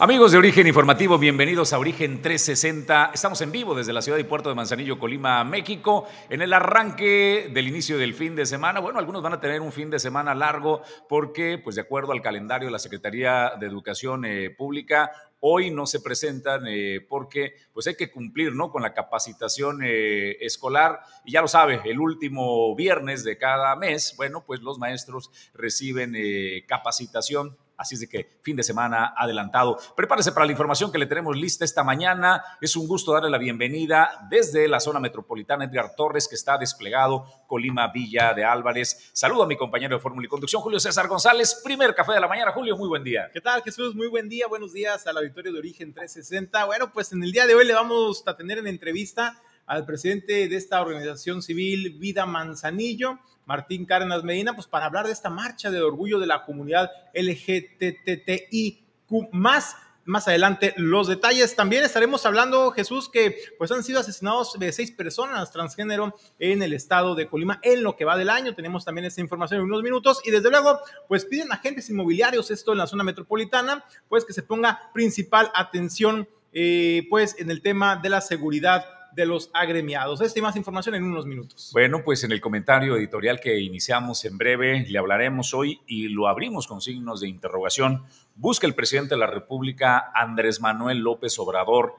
Amigos de Origen Informativo, bienvenidos a Origen 360. Estamos en vivo desde la ciudad y puerto de Manzanillo, Colima, México, en el arranque del inicio del fin de semana. Bueno, algunos van a tener un fin de semana largo porque, pues de acuerdo al calendario de la Secretaría de Educación eh, Pública, hoy no se presentan eh, porque pues hay que cumplir ¿no? con la capacitación eh, escolar y ya lo sabe, el último viernes de cada mes, bueno, pues los maestros reciben capacitación Así es de que fin de semana adelantado. Prepárese para la información que le tenemos lista esta mañana. Es un gusto darle la bienvenida desde la zona metropolitana Edgar Torres, que está desplegado Colima Villa de Álvarez. Saludo a mi compañero de Fórmula y Conducción, Julio César González. Primer café de la mañana. Julio, muy buen día. ¿Qué tal, Jesús? Muy buen día. Buenos días al auditorio de Origen 360. Bueno, pues en el día de hoy le vamos a tener en entrevista al presidente de esta organización civil, Vida Manzanillo Martín Cárdenas Medina, pues para hablar de esta marcha de orgullo de la comunidad LGTTIQ más. Más adelante los detalles. También estaremos hablando, Jesús, que pues han sido asesinados de seis personas transgénero en el estado de Colima en lo que va del año. Tenemos también esta información en unos minutos. Y desde luego, pues piden agentes inmobiliarios, esto en la zona metropolitana, pues que se ponga principal atención, eh, pues en el tema de la seguridad de los agremiados. Esta y más información en unos minutos. Bueno, pues en el comentario editorial que iniciamos en breve le hablaremos hoy y lo abrimos con signos de interrogación. Busca el presidente de la República, Andrés Manuel López Obrador,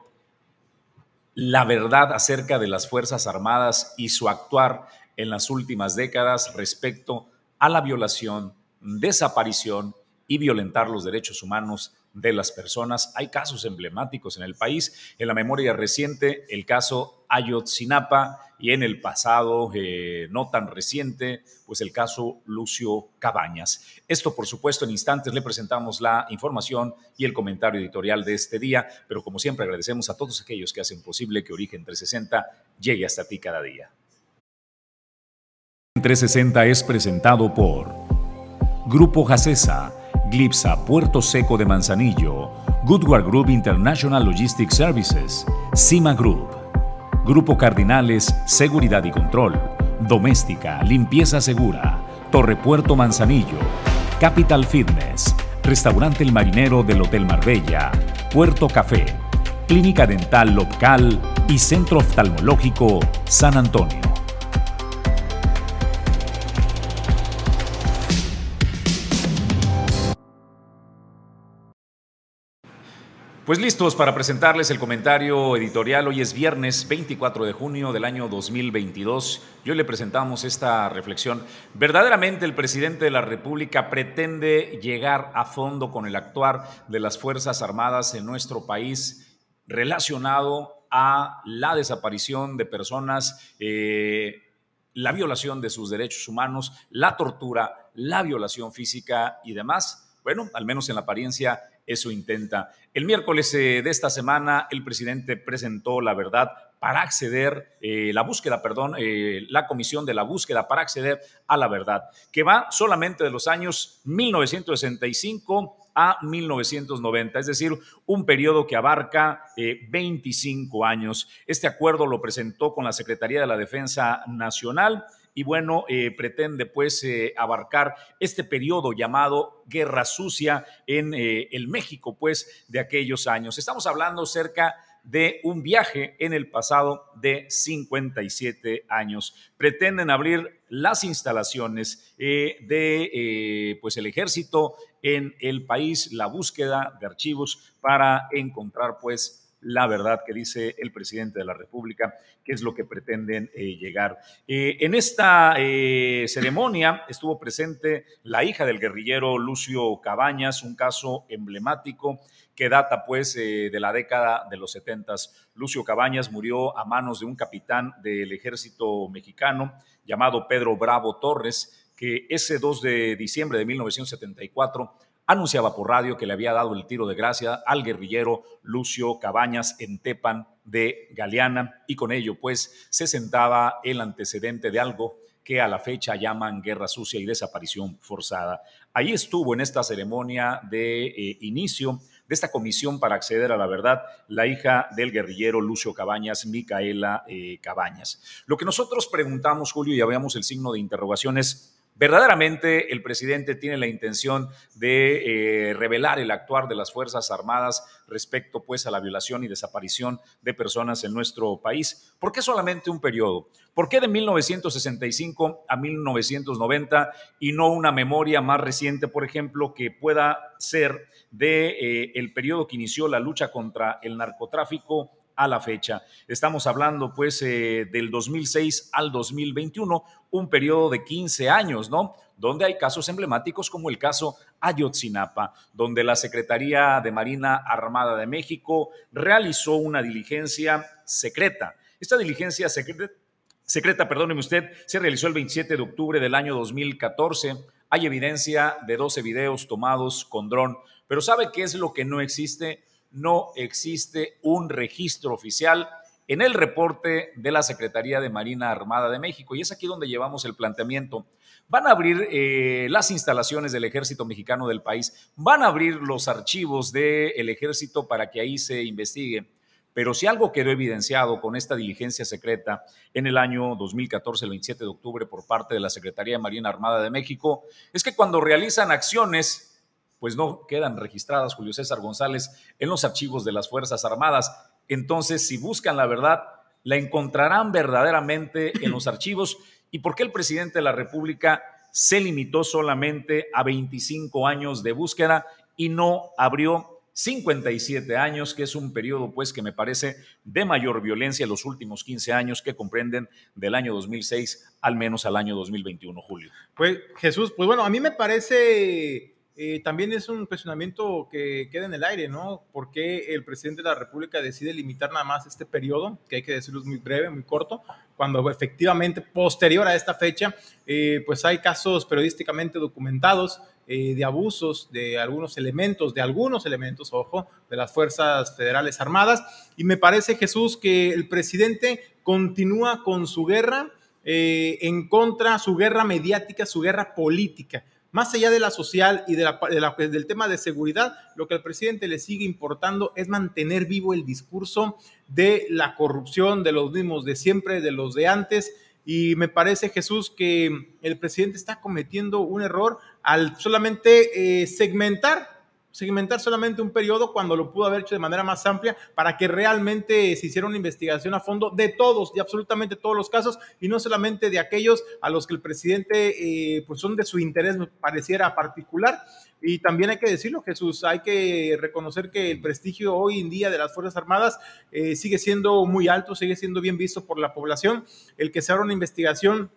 la verdad acerca de las Fuerzas Armadas y su actuar en las últimas décadas respecto a la violación, desaparición y violentar los derechos humanos de las personas. Hay casos emblemáticos en el país. En la memoria reciente, el caso Ayotzinapa y en el pasado, eh, no tan reciente, pues el caso Lucio Cabañas. Esto, por supuesto, en instantes le presentamos la información y el comentario editorial de este día, pero como siempre agradecemos a todos aquellos que hacen posible que Origen 360 llegue hasta ti cada día. 360 es presentado por Grupo Jacesa Glipsa Puerto Seco de Manzanillo, Goodward Group International Logistics Services, Cima Group, Grupo Cardinales Seguridad y Control, Doméstica, Limpieza Segura, Torre Puerto Manzanillo, Capital Fitness, Restaurante El Marinero del Hotel Marbella, Puerto Café, Clínica Dental Local y Centro Oftalmológico San Antonio. Pues listos para presentarles el comentario editorial. Hoy es viernes 24 de junio del año 2022. Y hoy le presentamos esta reflexión. ¿Verdaderamente el presidente de la República pretende llegar a fondo con el actuar de las Fuerzas Armadas en nuestro país relacionado a la desaparición de personas, eh, la violación de sus derechos humanos, la tortura, la violación física y demás? Bueno, al menos en la apariencia eso intenta. El miércoles eh, de esta semana, el presidente presentó la verdad para acceder, eh, la búsqueda, perdón, eh, la comisión de la búsqueda para acceder a la verdad, que va solamente de los años 1965 a 1990, es decir, un periodo que abarca 25 años. Este acuerdo lo presentó con la Secretaría de la Defensa Nacional y bueno, eh, pretende pues eh, abarcar este periodo llamado Guerra Sucia en eh, el México pues de aquellos años. Estamos hablando cerca de un viaje en el pasado de 57 años. Pretenden abrir las instalaciones de pues el ejército en el país, la búsqueda de archivos para encontrar pues la verdad que dice el presidente de la República, que es lo que pretenden eh, llegar. Eh, en esta eh, ceremonia estuvo presente la hija del guerrillero Lucio Cabañas, un caso emblemático que data pues de la década de los setentas. Lucio Cabañas murió a manos de un capitán del ejército mexicano llamado Pedro Bravo Torres, que ese 2 de diciembre de 1974 anunciaba por radio que le había dado el tiro de gracia al guerrillero Lucio Cabañas en Tepan de Galeana y con ello pues se sentaba el antecedente de algo que a la fecha llaman guerra sucia y desaparición forzada. Ahí estuvo en esta ceremonia de eh, inicio de esta comisión para acceder a la verdad la hija del guerrillero Lucio Cabañas, Micaela eh, Cabañas. Lo que nosotros preguntamos, Julio, y habíamos el signo de interrogación es, ¿Verdaderamente el presidente tiene la intención de eh, revelar el actuar de las Fuerzas Armadas respecto pues a la violación y desaparición de personas en nuestro país? ¿Por qué solamente un periodo? ¿Por qué de 1965 a 1990 y no una memoria más reciente, por ejemplo, que pueda ser de eh, el periodo que inició la lucha contra el narcotráfico a la fecha. Estamos hablando pues eh, del 2006 al 2021, un periodo de 15 años, ¿no? Donde hay casos emblemáticos como el caso Ayotzinapa, donde la Secretaría de Marina Armada de México realizó una diligencia secreta. Esta diligencia secreta, secreta, perdóneme usted, se realizó el 27 de octubre del año 2014. Hay evidencia de 12 videos tomados con dron, pero ¿sabe qué es lo que no existe? No existe un registro oficial en el reporte de la Secretaría de Marina Armada de México. Y es aquí donde llevamos el planteamiento. Van a abrir eh, las instalaciones del ejército mexicano del país, van a abrir los archivos del ejército para que ahí se investigue. Pero si algo quedó evidenciado con esta diligencia secreta en el año 2014, el 27 de octubre, por parte de la Secretaría de Marina Armada de México, es que cuando realizan acciones pues no quedan registradas, Julio César González, en los archivos de las Fuerzas Armadas. Entonces, si buscan la verdad, la encontrarán verdaderamente en los archivos. ¿Y por qué el presidente de la República se limitó solamente a 25 años de búsqueda y no abrió 57 años, que es un periodo pues que me parece de mayor violencia en los últimos 15 años que comprenden del año 2006 al menos al año 2021, Julio. Pues Jesús, pues bueno, a mí me parece eh, también es un cuestionamiento que queda en el aire, ¿no? ¿Por qué el presidente de la República decide limitar nada más este periodo, que hay que decirlo es muy breve, muy corto, cuando efectivamente posterior a esta fecha, eh, pues hay casos periodísticamente documentados eh, de abusos de algunos elementos, de algunos elementos, ojo, de las Fuerzas Federales Armadas. Y me parece, Jesús, que el presidente continúa con su guerra en contra, su guerra mediática, su guerra política más allá de la social y de del tema de seguridad, lo que al presidente le sigue importando es mantener vivo el discurso de la corrupción de los mismos de siempre, de los de antes. Y me parece, Jesús, que el presidente está cometiendo un error al solamente eh, segmentar segmentar solamente un periodo cuando lo pudo haber hecho de manera más amplia para que realmente se hiciera una investigación a fondo de todos, de absolutamente todos los casos y no solamente de aquellos a los que el presidente eh, pues son de su interés pareciera particular. Y también hay que decirlo, Jesús, hay que reconocer que el prestigio hoy en día de las Fuerzas Armadas eh, sigue siendo muy alto, sigue siendo bien visto por la población. El que se abra una investigación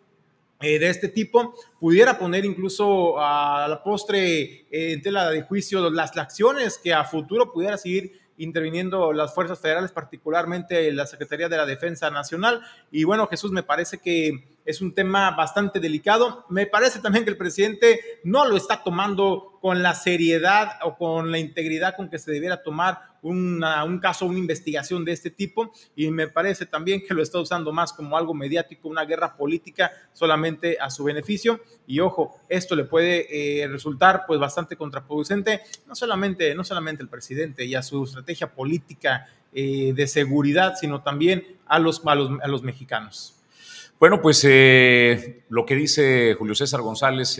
eh, de este tipo pudiera poner incluso a la postre eh, en tela de juicio las, acciones que a futuro pudiera seguir interviniendo las fuerzas federales, particularmente la Secretaría de la Defensa Nacional. Y bueno, Jesús, me parece que es un tema bastante delicado. Me parece también que el presidente no lo está tomando con la seriedad o con la integridad con que se debiera tomar un caso, una investigación de este tipo y me parece también que lo está usando más como algo mediático, una guerra política solamente a su beneficio y ojo, esto le puede eh, resultar pues bastante contraproducente, no solamente, no solamente al presidente y a su estrategia política eh, de seguridad, sino también a los, a los, a los mexicanos. Bueno, pues eh, lo que dice Julio César González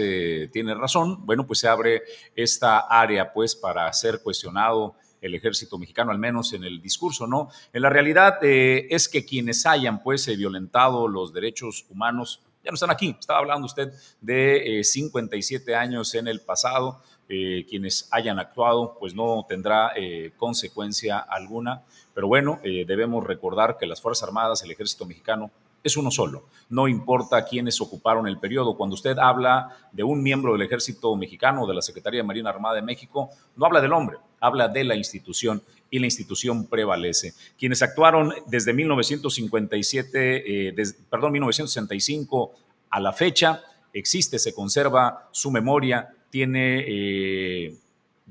tiene razón. Bueno, pues se abre esta área pues para ser cuestionado el ejército mexicano, al menos en el discurso, ¿no? En la realidad eh, es que quienes hayan, pues, eh, violentado los derechos humanos, ya no están aquí. Estaba hablando usted de 57 eh, años en el pasado. quienes hayan actuado, pues no tendrá consecuencia alguna. Pero bueno, debemos recordar que las Fuerzas Armadas, el ejército mexicano, es uno solo. No importa quiénes ocuparon el periodo. Cuando usted habla de un miembro del ejército mexicano, de la Secretaría de Marina Armada de México, no habla del hombre, habla de la institución y la institución prevalece. Quienes actuaron desde 1957, eh, perdón, 1965 a la fecha, existe, se conserva su memoria, tiene... Eh,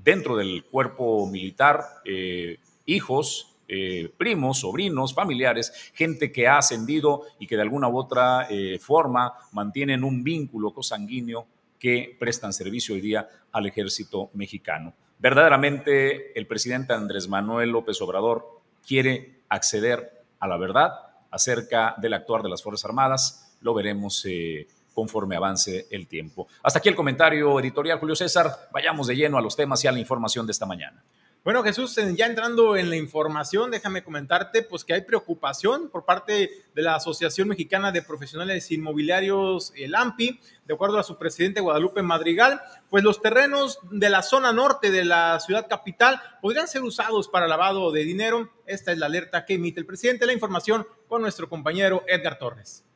dentro del cuerpo militar, eh, hijos, eh, primos, sobrinos, familiares, gente que ha ascendido y que de alguna u otra eh, forma mantienen un vínculo cosanguíneo que prestan servicio hoy día al ejército mexicano. Verdaderamente el presidente Andrés Manuel López Obrador quiere acceder a la verdad acerca del actuar de las Fuerzas Armadas. Lo veremos eh, conforme avance el tiempo. Hasta aquí el comentario editorial, Julio César. Vayamos de lleno a los temas y a la información de esta mañana. Bueno, Jesús, ya entrando en la información, déjame comentarte pues que hay preocupación por parte de la Asociación Mexicana de Profesionales Inmobiliarios, el AMPI, de acuerdo a su presidente Guadalupe Madrigal, pues los terrenos de la zona norte de la ciudad capital podrían ser usados para lavado de dinero. Esta es la alerta que emite el presidente. La información con nuestro compañero Edgar Torres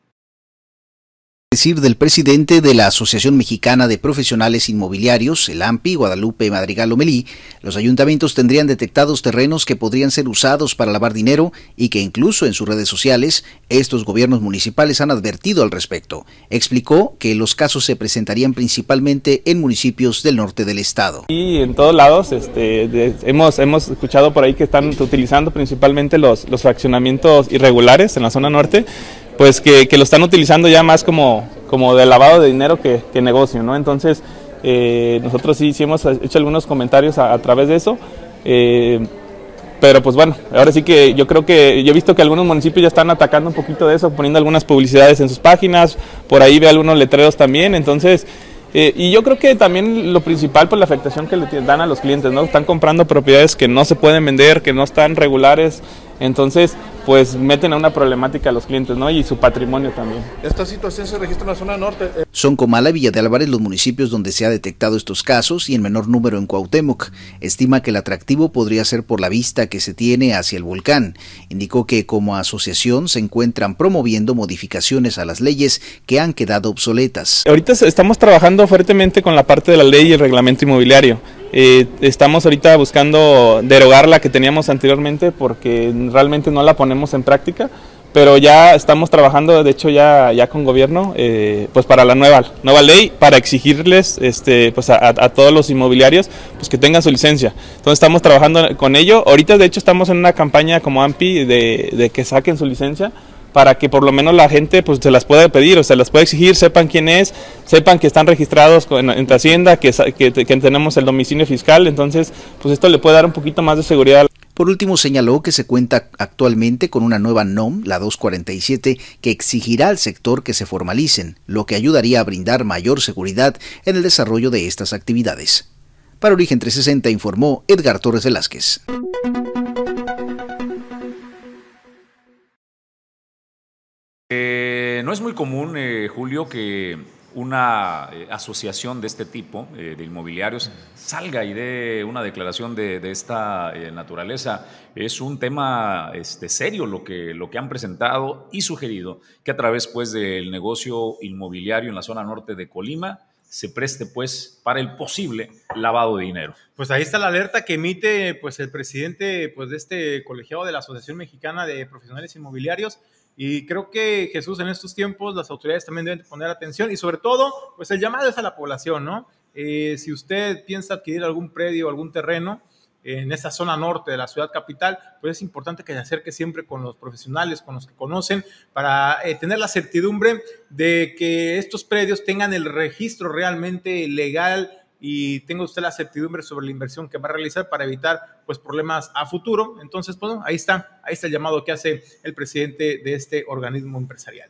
decir del presidente de la Asociación Mexicana de Profesionales Inmobiliarios, el AMPI, Guadalupe Madrigal Lomelí, los ayuntamientos tendrían detectados terrenos que podrían ser usados para lavar dinero y que incluso en sus redes sociales estos gobiernos municipales han advertido al respecto. Explicó que los casos se presentarían principalmente en municipios del norte del estado. Y en todos lados este, hemos, hemos escuchado por ahí que están utilizando principalmente los fraccionamientos irregulares en la zona norte pues que, lo están utilizando ya más como, como de lavado de dinero que, negocio, ¿no? Entonces, eh, nosotros sí, sí hemos hecho algunos comentarios a, través de eso. Eh, pero pues bueno, ahora sí que yo creo que yo he visto que algunos municipios ya están atacando un poquito de eso, poniendo algunas publicidades en sus páginas, por ahí ve algunos letreros también, entonces, eh, y yo creo que también lo principal por la afectación que le dan a los clientes, ¿no? Están comprando propiedades que no se pueden vender, que no están regulares, entonces, pues meten a una problemática a los clientes, ¿no? Y su patrimonio también. Esta situación se registra en la zona norte. Eh. Son Comala y Villa de Álvarez los municipios donde se ha detectado estos casos y en menor número en Cuauhtémoc. Estima que el atractivo podría ser por la vista que se tiene hacia el volcán. Indicó que como asociación se encuentran promoviendo modificaciones a las leyes que han quedado obsoletas. Ahorita estamos trabajando fuertemente con la parte de la ley y el reglamento inmobiliario. Eh, estamos ahorita buscando derogar la que teníamos anteriormente porque realmente no la ponemos en práctica, pero ya estamos trabajando, de hecho ya, ya con gobierno, eh, pues para la nueva, nueva ley, para exigirles este, pues a, todos los inmobiliarios pues que tengan su licencia. Entonces estamos trabajando con ello. Ahorita de hecho estamos en una campaña como AMPI de, de que saquen su licencia para que por lo menos la gente pues se las pueda pedir o se las pueda exigir, sepan quién es, sepan que están registrados en, en Hacienda, que, que, tenemos el domicilio fiscal, entonces pues esto le puede dar un poquito más de seguridad. Por último, señaló que se cuenta actualmente con una nueva NOM, la 247, que exigirá al sector que se formalicen, lo que ayudaría a brindar mayor seguridad en el desarrollo de estas actividades. Para Origen 360 informó Edgar Torres Velázquez. Eh, no es muy común, eh, Julio, que una eh, asociación de este tipo, de inmobiliarios, salga y dé una declaración de, esta naturaleza. Es un tema este, serio lo que, lo que han presentado y sugerido que a través pues, del negocio inmobiliario en la zona norte de Colima se preste pues para el posible lavado de dinero. Pues ahí está la alerta que emite pues el presidente pues de este colegiado de la Asociación Mexicana de Profesionales Inmobiliarios y creo que Jesús en estos tiempos las autoridades también deben poner atención y sobre todo, pues el llamado es a la población, ¿no? Eh, si usted piensa adquirir algún predio, algún terreno en esa zona norte de la ciudad capital, pues es importante que se acerque siempre con los profesionales, con los que conocen, para eh, tener la certidumbre de que estos predios tengan el registro realmente legal y tenga usted la certidumbre sobre la inversión que va a realizar para evitar pues problemas a futuro. Entonces, pues ahí está, ahí está el llamado que hace el presidente de este organismo empresarial.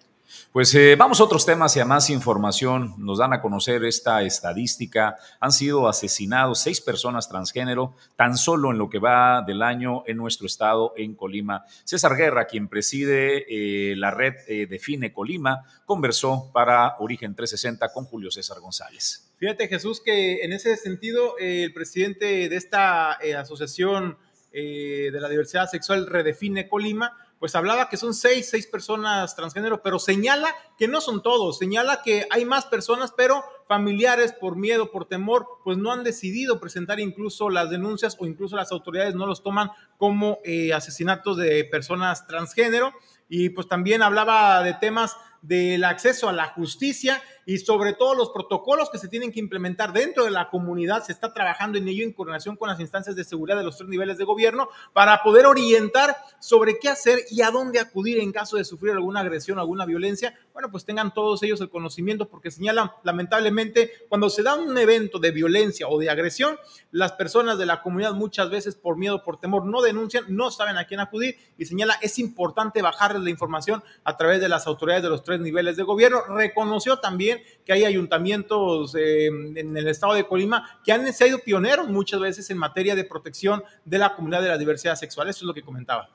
Pues eh, vamos a otros temas y a más información. Nos dan a conocer esta estadística. Han sido asesinados seis personas transgénero tan solo en lo que va del año en nuestro estado, en Colima. César Guerra, quien preside eh, la red eh, Define Colima, conversó para Origen 360 con Julio César González. Fíjate, Jesús, que en ese sentido, eh, el presidente de esta eh, asociación eh, de la diversidad sexual Redefine Colima, pues hablaba que son seis, seis personas transgénero, pero señala que no son todos, señala que hay más personas, pero familiares por miedo, por temor, pues no han decidido presentar incluso las denuncias o incluso las autoridades no los toman como asesinatos de personas transgénero. Y pues también hablaba de temas del acceso a la justicia y sobre todo los protocolos que se tienen que implementar dentro de la comunidad. Se está trabajando en ello en coordinación con las instancias de seguridad de los tres niveles de gobierno para poder orientar sobre qué hacer y a dónde acudir en caso de sufrir alguna agresión, alguna violencia. Bueno, pues tengan todos ellos el conocimiento porque señalan lamentablemente cuando se da un evento de violencia o de agresión, las personas de la comunidad muchas veces por miedo, por temor, no denuncian, no saben a quién acudir y señala es importante bajarles la información a través de las autoridades de los tres niveles de gobierno. Reconoció también que hay ayuntamientos eh, en el estado de Colima que han sido pioneros muchas veces en materia de protección de la comunidad de la diversidad sexual. Eso es lo que comentaba.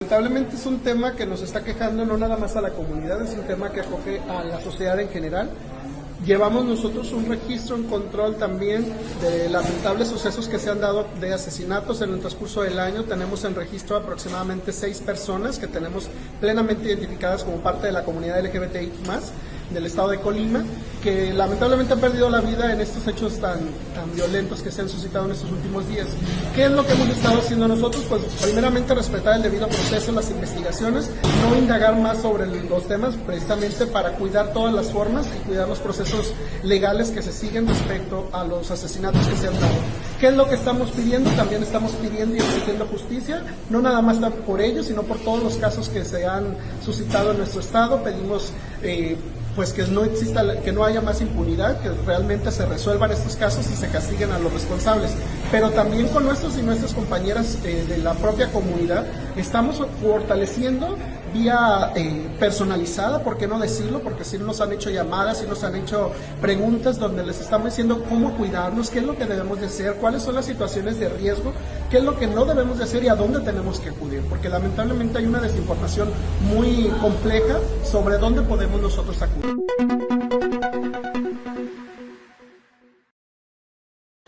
Lamentablemente es un tema que nos está quejando no nada más a la comunidad, es un tema que acoge a la sociedad en general. Llevamos nosotros un registro, un control también de lamentables sucesos que se han dado de asesinatos en el transcurso del año. Tenemos en registro aproximadamente seis personas que tenemos plenamente identificadas como parte de la comunidad LGBTI del estado de Colima, que lamentablemente han perdido la vida en estos hechos tan, tan violentos que se han suscitado en estos últimos días. ¿Qué es lo que hemos estado haciendo nosotros? Pues primeramente respetar el debido proceso, las investigaciones, no indagar más sobre los temas precisamente para cuidar todas las formas y cuidar los procesos legales que se siguen respecto a los asesinatos que se han dado. ¿Qué es lo que estamos pidiendo? También estamos pidiendo y exigiendo justicia, no nada más por ellos, sino por todos los casos que se han suscitado en nuestro estado. Pedimos eh, pues que no exista, que no haya más impunidad, que realmente se resuelvan estos casos y se castiguen a los responsables. Pero también con nuestros y nuestras compañeras eh, de la propia comunidad estamos fortaleciendo vía eh, personalizada, ¿por qué no decirlo? Porque sí nos han hecho llamadas, sí nos han hecho preguntas donde les estamos diciendo cómo cuidarnos, qué es lo que debemos de hacer, cuáles son las situaciones de riesgo, qué es lo que no debemos de hacer y a dónde tenemos que acudir, porque lamentablemente hay una desinformación muy compleja sobre dónde podemos nosotros acudir.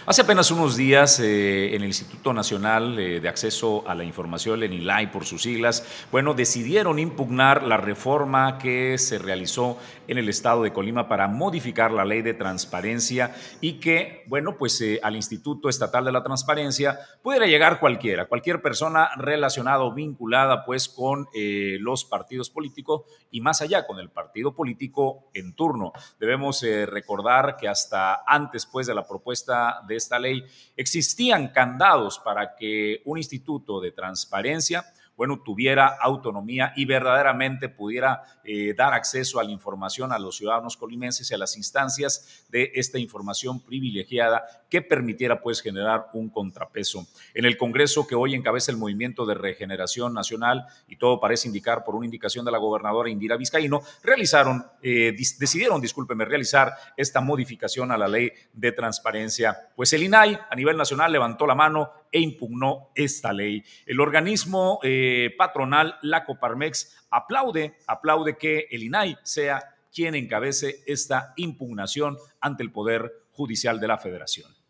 Hace apenas unos días eh, en el Instituto Nacional eh, de Acceso a la Información, el INILAI por sus siglas, bueno, decidieron impugnar la reforma que se realizó en el estado de Colima para modificar la ley de transparencia y que, bueno, pues eh, al Instituto Estatal de la Transparencia pudiera llegar cualquiera, cualquier persona relacionada o vinculada pues con los partidos políticos y más allá con el partido político en turno. Debemos recordar que hasta antes pues de la propuesta de esta ley, existían candados para que un instituto de transparencia bueno, tuviera autonomía y verdaderamente pudiera eh, dar acceso a la información a los ciudadanos colimenses y a las instancias de esta información privilegiada que permitiera pues generar un contrapeso. En el Congreso que hoy encabeza el Movimiento de Regeneración Nacional y todo parece indicar por una indicación de la gobernadora Indira Vizcaíno, realizaron, eh, decidieron, discúlpeme, realizar esta modificación a la ley de transparencia. Pues el INAI a nivel nacional levantó la mano e impugnó esta ley. El organismo eh, patronal, la Coparmex, aplaude, aplaude que el INAI sea quien encabece esta impugnación ante el Poder Judicial de la Federación.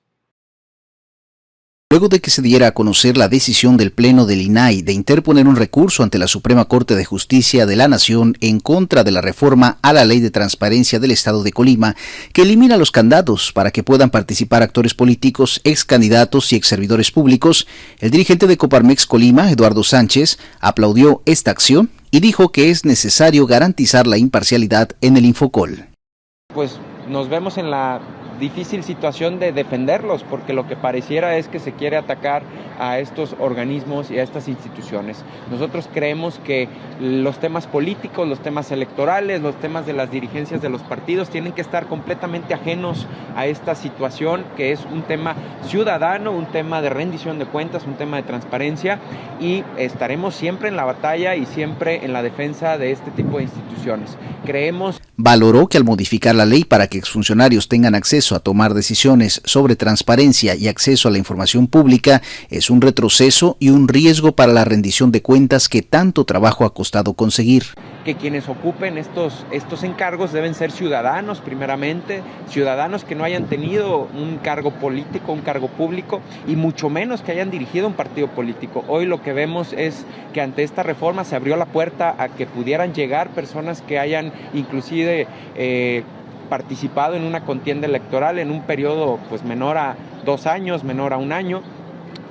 Luego de que se diera a conocer la decisión del Pleno del INAI de interponer un recurso ante la Suprema Corte de Justicia de la Nación en contra de la reforma a la Ley de Transparencia del Estado de Colima, que elimina los candados para que puedan participar actores políticos, ex candidatos y ex servidores públicos, el dirigente de Coparmex Colima, Eduardo Sánchez, aplaudió esta acción y dijo que es necesario garantizar la imparcialidad en el Infocol. Pues nos vemos en la difícil situación de defenderlos, porque lo que pareciera es que se quiere atacar a estos organismos y a estas instituciones. Nosotros creemos que los temas políticos, los temas electorales, los temas de las dirigencias de los partidos tienen que estar completamente ajenos a esta situación, que es un tema ciudadano, un tema de rendición de cuentas, un tema de transparencia, y estaremos siempre en la batalla y siempre en la defensa de este tipo de instituciones. Creemos valoró que al modificar la ley para que exfuncionarios tengan acceso a tomar decisiones sobre transparencia y acceso a la información pública es un retroceso y un riesgo para la rendición de cuentas que tanto trabajo ha costado conseguir. Que quienes ocupen estos, estos encargos deben ser ciudadanos primeramente, ciudadanos que no hayan tenido un cargo político, un cargo público y mucho menos que hayan dirigido un partido político. Hoy lo que vemos es que ante esta reforma se abrió la puerta a que pudieran llegar personas que hayan inclusive eh, participado en una contienda electoral en un periodo pues menor a dos años, menor a un año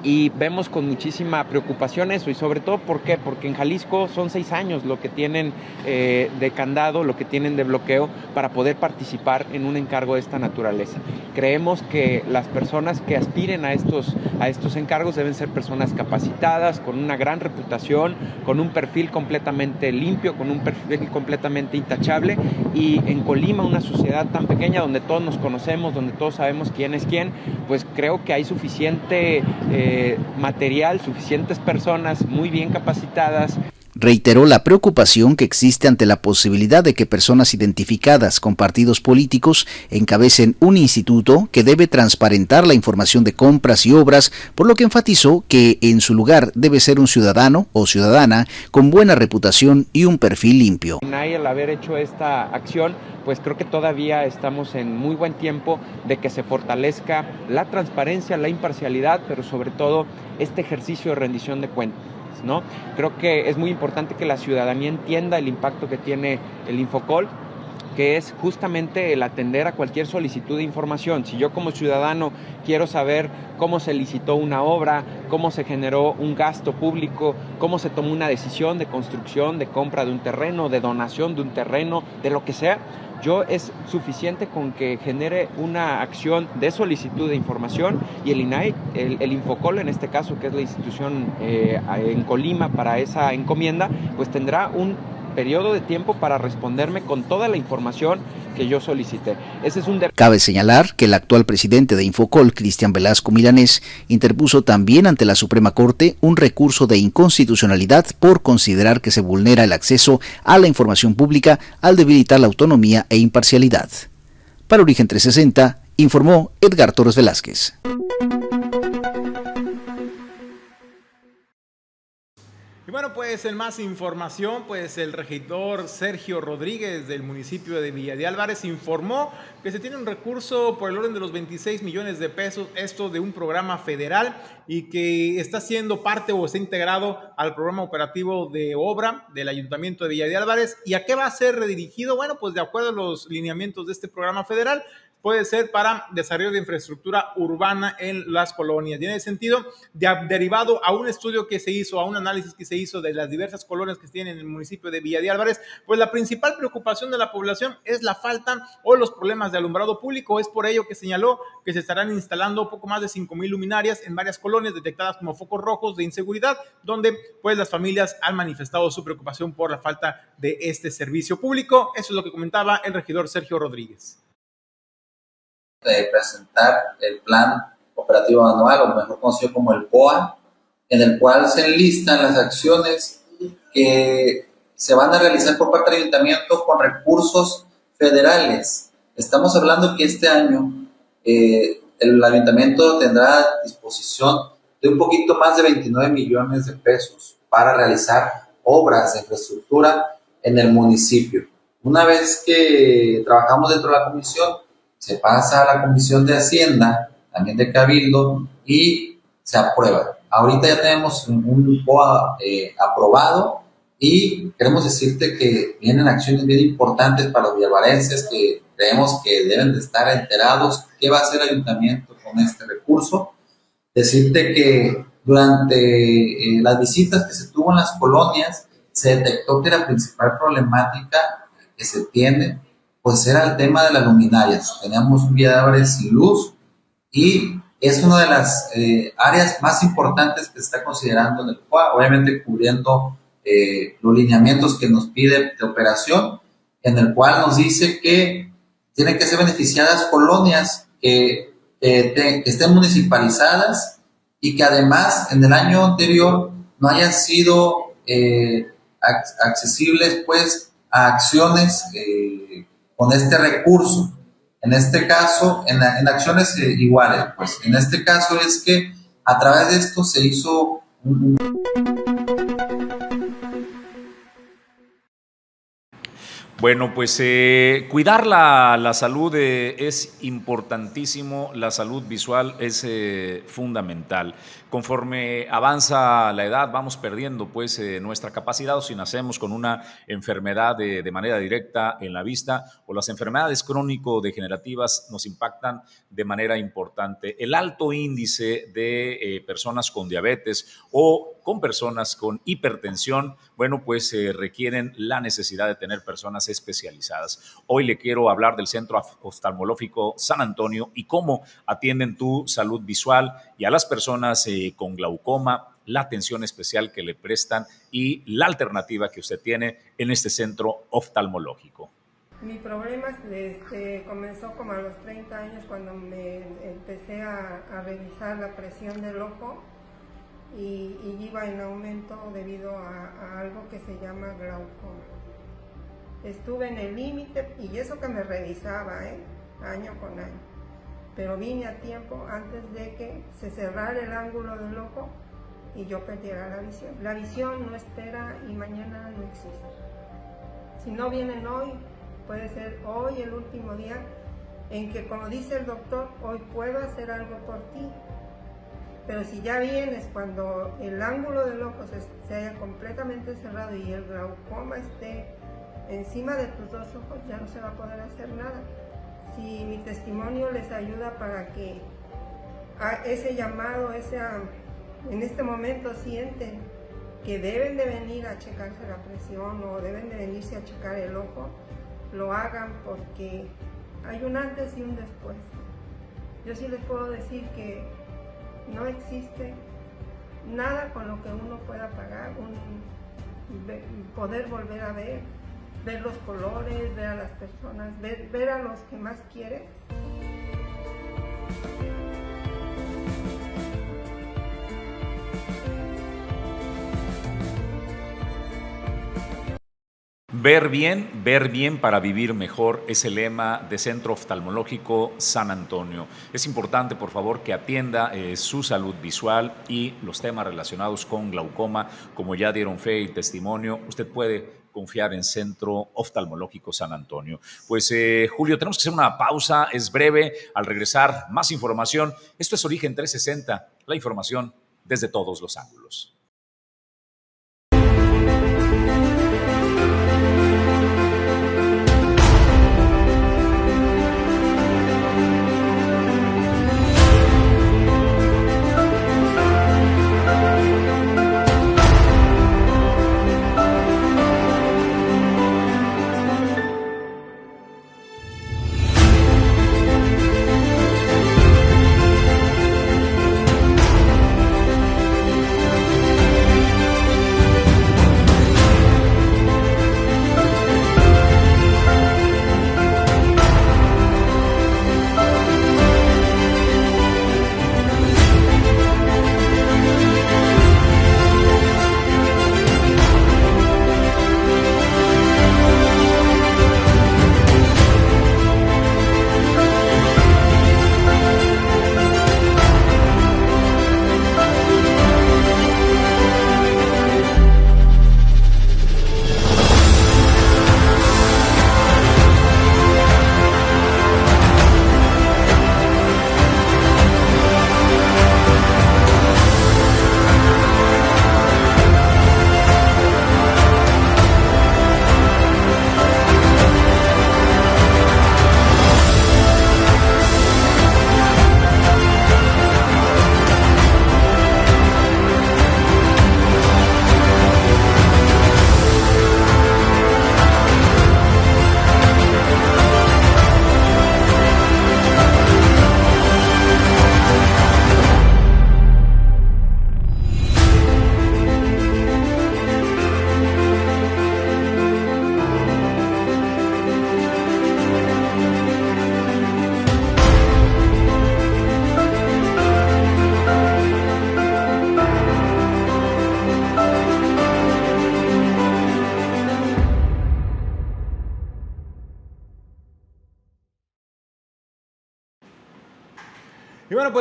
y vemos con muchísima preocupación eso y sobre todo ¿por qué? porque en Jalisco son seis años lo que tienen eh, de candado, lo que tienen de bloqueo para poder participar en un encargo de esta naturaleza. Creemos que las personas que aspiren a estos, a estos encargos deben ser personas capacitadas, con una gran reputación, con un perfil completamente limpio, con un perfil completamente intachable y en Colima, una sociedad tan pequeña donde todos nos conocemos, donde todos sabemos quién es quién, pues creo que hay suficiente... Eh, material, suficientes personas muy bien capacitadas. Reiteró la preocupación que existe ante la posibilidad de que personas identificadas con partidos políticos encabecen un instituto que debe transparentar la información de compras y obras, por lo que enfatizó que en su lugar debe ser un ciudadano o ciudadana con buena reputación y un perfil limpio. Al haber hecho esta acción, pues creo que todavía estamos en muy buen tiempo de que se fortalezca la transparencia, la imparcialidad, pero sobre todo este ejercicio de rendición de cuentas. Creo que es muy importante que la ciudadanía entienda el impacto que tiene el Infocol que es justamente el atender a cualquier solicitud de información. Si yo como ciudadano quiero saber cómo se licitó una obra, cómo se generó un gasto público, cómo se tomó una decisión de construcción, de compra de un terreno, de donación de un terreno, de lo que sea, yo es suficiente con que genere una acción de solicitud de información y el INAI, el, Infocol en este caso, que es la institución eh, en Colima para esa encomienda, pues tendrá un periodo de tiempo para responderme con toda la información que yo solicité. Cabe señalar que el actual presidente de Infocol, Cristian Velasco Milanés, interpuso también ante la Suprema Corte un recurso de inconstitucionalidad por considerar que se vulnera el acceso a la información pública al debilitar la autonomía e imparcialidad. Para Origen 360, informó Edgar Torres Velázquez. Bueno, pues en más información, pues el regidor Sergio Rodríguez del municipio de Villa de Álvarez informó que se tiene un recurso por el orden de los 26 millones de pesos, esto de un programa federal y que está siendo parte o está integrado al programa operativo de obra del Ayuntamiento de Villa de Álvarez. ¿Y a qué va a ser redirigido? Bueno, pues de acuerdo a los lineamientos de este programa federal, puede ser para desarrollo de infraestructura urbana en las colonias. Tiene sentido, de, derivado a un estudio que se hizo, a un análisis que se hizo de las diversas colonias que tienen en el municipio de Villa de Álvarez, pues la principal preocupación de la población es la falta o los problemas de alumbrado público. Es por ello que señaló que se estarán instalando poco más de 5 mil luminarias en varias colonias detectadas como focos rojos de inseguridad, donde pues las familias han manifestado su preocupación por la falta de este servicio público. Eso es lo que comentaba el regidor Sergio Rodríguez de presentar el plan operativo anual, o mejor conocido como el POA, en el cual se enlistan las acciones que se van a realizar por parte del ayuntamiento con recursos federales. Estamos hablando que este año eh, el ayuntamiento tendrá a disposición de un poquito más de 29 millones de pesos para realizar obras de infraestructura en el municipio. Una vez que trabajamos dentro de la comisión, se pasa a la Comisión de Hacienda, también de Cabildo, y se aprueba. Ahorita ya tenemos un POA eh, aprobado y queremos decirte que vienen acciones bien importantes para los villavarenses que creemos que deben de estar enterados qué va a hacer el ayuntamiento con este recurso. Decirte que durante eh, las visitas que se tuvo en las colonias se detectó que la principal problemática que se tiene pues era el tema de las luminarias. Teníamos un Vía sin luz y es una de las eh, áreas más importantes que está considerando en el CUA, obviamente cubriendo eh, los lineamientos que nos pide de operación, en el cual nos dice que tienen que ser beneficiadas colonias que, estén municipalizadas y que además en el año anterior no hayan sido eh, accesibles pues a acciones con este recurso. En este caso, en, acciones eh, iguales, pues en este caso es que a través de esto se hizo Bueno, pues eh, cuidar la, la salud eh, es importantísimo, la salud visual es fundamental. Conforme avanza la edad, vamos perdiendo pues nuestra capacidad o si nacemos con una enfermedad de, de manera directa en la vista o las enfermedades crónico-degenerativas nos impactan de manera importante. El alto índice de personas con diabetes o con personas con hipertensión, bueno, pues requieren la necesidad de tener personas especializadas. Hoy le quiero hablar del Centro Oftalmológico San Antonio y cómo atienden tu salud visual y a las personas eh, con glaucoma, la atención especial que le prestan y la alternativa que usted tiene en este centro oftalmológico. Mi problema este, comenzó como a los 30 años cuando me empecé a, revisar la presión del ojo y, iba en aumento debido a algo que se llama glaucoma estuve en el límite y eso que me revisaba, ¿eh? año con año. Pero vine a tiempo antes de que se cerrara el ángulo del ojo y yo perdiera la visión. La visión no espera y mañana no existe. Si no vienen hoy, puede ser hoy el último día en que, como dice el doctor, hoy puedo hacer algo por ti. Pero si ya vienes cuando el ángulo del ojo se, se haya completamente cerrado y el glaucoma esté encima de tus dos ojos ya no se va a poder hacer nada. Si mi testimonio les ayuda para que ese llamado, ese, en este momento sienten que deben de venir a checarse la presión o deben de venirse a checar el ojo, lo hagan porque hay un antes y un después. Yo sí les puedo decir que no existe nada con lo que uno pueda pagar, un, poder volver a ver ver los colores, ver a las personas, ver, ver a los que más quiere. Ver bien, ver bien para vivir mejor es el lema de Centro Oftalmológico San Antonio. Es importante, por favor, que atienda eh, su salud visual y los temas relacionados con glaucoma, como ya dieron fe y testimonio. Usted puede confiar en Centro Oftalmológico San Antonio. Pues eh, Julio, tenemos que hacer una pausa, es breve, al regresar más información. Esto es Origen 360, la información desde todos los ángulos.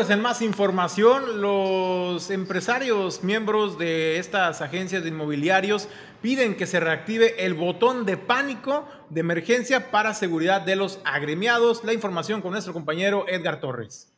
Pues en más información, los empresarios miembros de estas agencias de inmobiliarios piden que se reactive el botón de pánico de emergencia para seguridad de los agremiados. La información con nuestro compañero Edgar Torres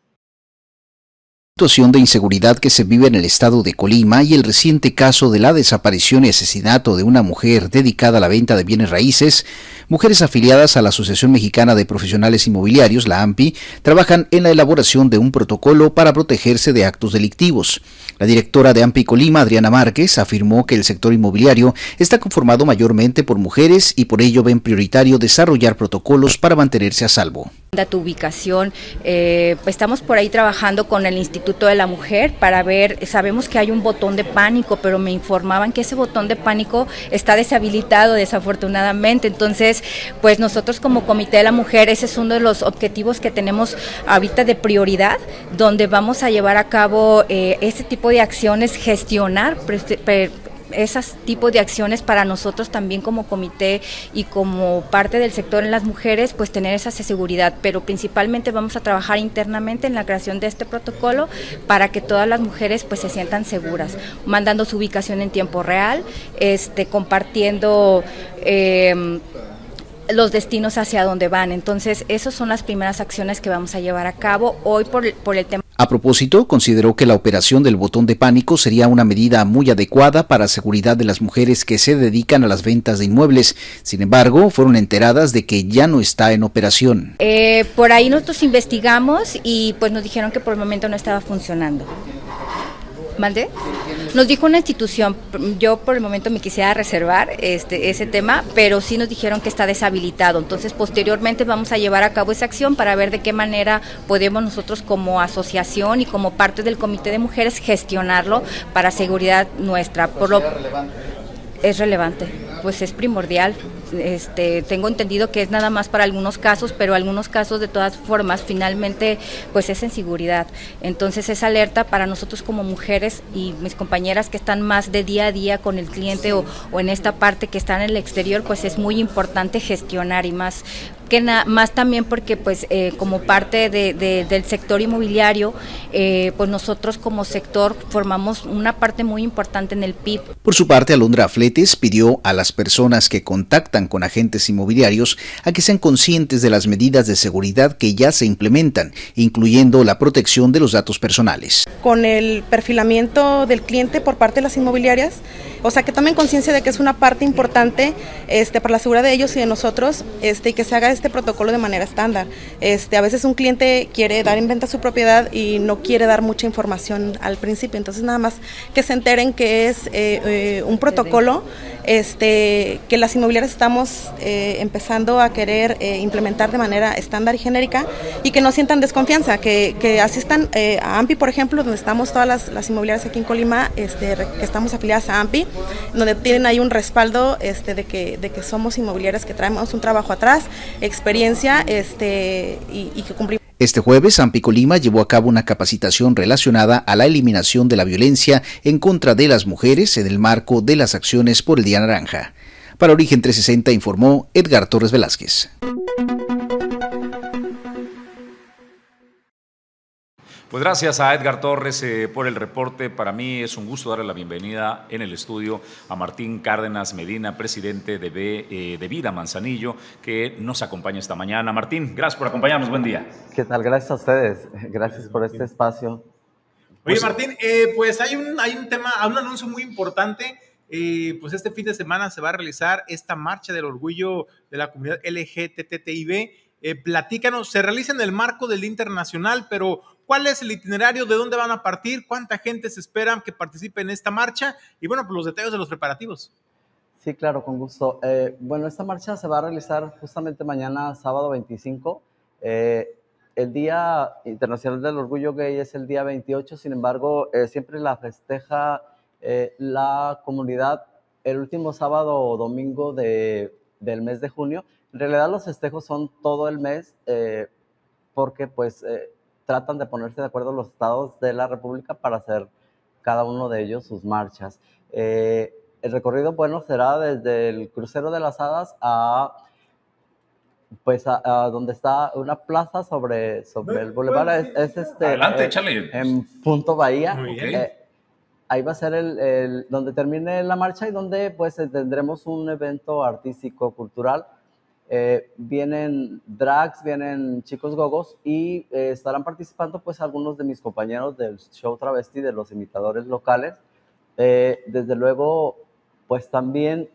situación de inseguridad que se vive en el estado de Colima y el reciente caso de la desaparición y asesinato de una mujer dedicada a la venta de bienes raíces, mujeres afiliadas a la Asociación Mexicana de Profesionales Inmobiliarios, la AMPI, trabajan en la elaboración de un protocolo para protegerse de actos delictivos. La directora de AMPI Colima, Adriana Márquez, afirmó que el sector inmobiliario está conformado mayormente por mujeres y por ello ven prioritario desarrollar protocolos para mantenerse a salvo tu ubicación. Eh, estamos por ahí trabajando con el Instituto de la Mujer para ver, sabemos que hay un botón de pánico, pero me informaban que ese botón de pánico está deshabilitado desafortunadamente. Entonces, pues nosotros como Comité de la Mujer, ese es uno de los objetivos que tenemos ahorita de prioridad, donde vamos a llevar a cabo eh, ese tipo de acciones, gestionar esas tipos de acciones para nosotros también como comité y como parte del sector en las mujeres, pues tener esa seguridad, pero principalmente vamos a trabajar internamente en la creación de este protocolo para que todas las mujeres pues se sientan seguras, mandando su ubicación en tiempo real, este, compartiendo eh, los destinos hacia donde van. Entonces, esas son las primeras acciones que vamos a llevar a cabo hoy por, por el tema. A propósito, consideró que la operación del botón de pánico sería una medida muy adecuada para seguridad de las mujeres que se dedican a las ventas de inmuebles. Sin embargo, fueron enteradas de que ya no está en operación. Eh, por ahí nosotros investigamos y pues nos dijeron que por el momento no estaba funcionando. ¿Mande? Nos dijo una institución, yo por el momento me quisiera reservar este, ese tema, pero sí nos dijeron que está deshabilitado. Entonces, posteriormente vamos a llevar a cabo esa acción para ver de qué manera podemos nosotros como asociación y como parte del Comité de Mujeres gestionarlo para seguridad nuestra. Por lo, es relevante, pues es primordial. Este, tengo entendido que es nada más para algunos casos, pero algunos casos de todas formas finalmente pues es en seguridad. Entonces es alerta para nosotros como mujeres y mis compañeras que están más de día a día con el cliente o, o en esta parte que están en el exterior, pues es muy importante gestionar y más que más también porque pues eh, como parte de, del sector inmobiliario, eh, pues nosotros como sector formamos una parte muy importante en el PIB. Por su parte, Alondra Fletes pidió a las personas que contactan con agentes inmobiliarios a que sean conscientes de las medidas de seguridad que ya se implementan, incluyendo la protección de los datos personales. Con el perfilamiento del cliente por parte de las inmobiliarias, o sea, que tomen conciencia de que es una parte importante este, para la seguridad de ellos y de nosotros este, y que se haga este protocolo de manera estándar. Este, a veces un cliente quiere dar en venta su propiedad y no quiere dar mucha información al principio, entonces nada más que se enteren que es eh, eh, un protocolo este, que las inmobiliarias estamos eh, empezando a querer implementar de manera estándar y genérica y que no sientan desconfianza, que, que asistan a AMPI, por ejemplo, donde estamos todas las, las inmobiliarias aquí en Colima, este, que estamos afiliadas a AMPI, donde tienen ahí un respaldo este, de, que, de que somos inmobiliarias que traemos un trabajo atrás, experiencia este, y, que cumplimos. Este jueves, Ampico Lima llevó a cabo una capacitación relacionada a la eliminación de la violencia en contra de las mujeres en el marco de las acciones por el Día Naranja. Para Origen 360 informó Edgar Torres Velázquez. Pues gracias a Edgar Torres eh, por el reporte. Para mí es un gusto darle la bienvenida en el estudio a Martín Cárdenas Medina, presidente de, eh, de Vida Manzanillo, que nos acompaña esta mañana. Martín, gracias por acompañarnos. Buen día. ¿Qué tal? Gracias a ustedes. Gracias por este espacio. Oye, pues, Martín, eh, pues hay un, hay un tema, un anuncio muy importante. pues este fin de semana se va a realizar esta marcha del orgullo de la comunidad LGTTIB. platícanos, se realiza en el marco del Internacional, pero ¿Cuál es el itinerario? ¿De dónde van a partir? ¿Cuánta gente se espera que participe en esta marcha? Y bueno, pues los detalles de los preparativos. Sí, claro, con gusto. Eh, bueno, esta marcha se va a realizar justamente mañana, sábado 25. Eh, el Día Internacional del Orgullo Gay es el día 28, sin embargo, eh, siempre la festeja la comunidad el último sábado o domingo de, del mes de junio. En realidad los festejos son todo el mes porque pues tratan de ponerse de acuerdo los estados de la República para hacer cada uno de ellos sus marchas. Eh, el recorrido, bueno, será desde el crucero de las hadas a pues a, a donde está una plaza sobre, sobre el boulevard, es, es este... Adelante, eh, échale. En Punto Bahía. Muy bien. Eh, ahí va a ser el, el- donde termine la marcha y donde pues tendremos un evento artístico, cultural. Eh, vienen drags, vienen chicos gogos y eh, estarán participando pues algunos de mis compañeros del show travesti, de los imitadores locales. Eh, desde luego, pues también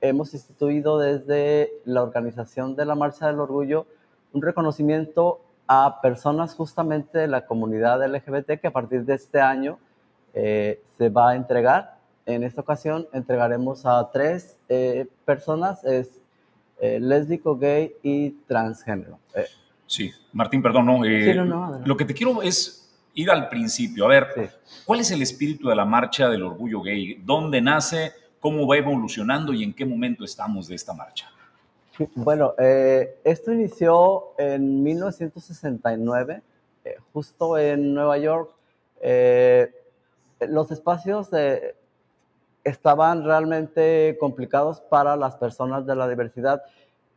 hemos instituido desde la organización de la Marcha del Orgullo un reconocimiento a personas justamente de la comunidad LGBT que a partir de este año se va a entregar. En esta ocasión entregaremos a tres personas, eh, lésbico, gay y transgénero. Eh, Sí, Martín, perdón, no. eh, Sí, no, no, lo que te quiero es ir al principio. A ver, ¿cuál es el espíritu de la marcha del orgullo gay? ¿Dónde nace? ¿Cómo va evolucionando y en qué momento estamos de esta marcha? Bueno, eh, esto inició en 1969, eh, justo en Nueva York. Eh, los espacios eh, estaban realmente complicados para las personas de la diversidad,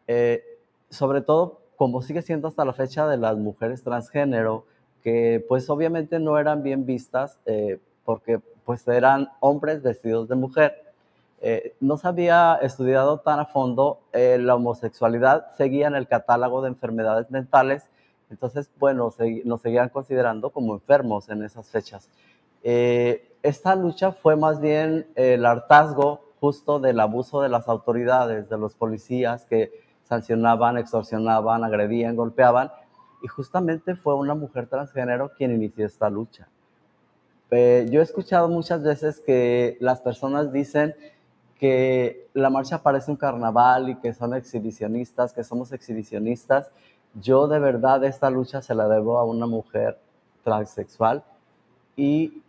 eh, sobre todo como sigue siendo hasta la fecha de las mujeres transgénero, que pues obviamente no eran bien vistas eh, porque pues eran hombres vestidos de mujer. Eh, no se había estudiado tan a fondo eh, la homosexualidad, seguía en el catálogo de enfermedades mentales, entonces, bueno, se- nos seguían considerando como enfermos en esas fechas. Eh, esta lucha fue más bien el hartazgo justo del abuso de las autoridades, de los policías que sancionaban, extorsionaban, agredían, golpeaban, y justamente fue una mujer transgénero quien inició esta lucha. Eh, yo he escuchado muchas veces que las personas dicen que la marcha parece un carnaval y que son exhibicionistas, que somos exhibicionistas. Yo de verdad esta lucha se la debo a una mujer transexual y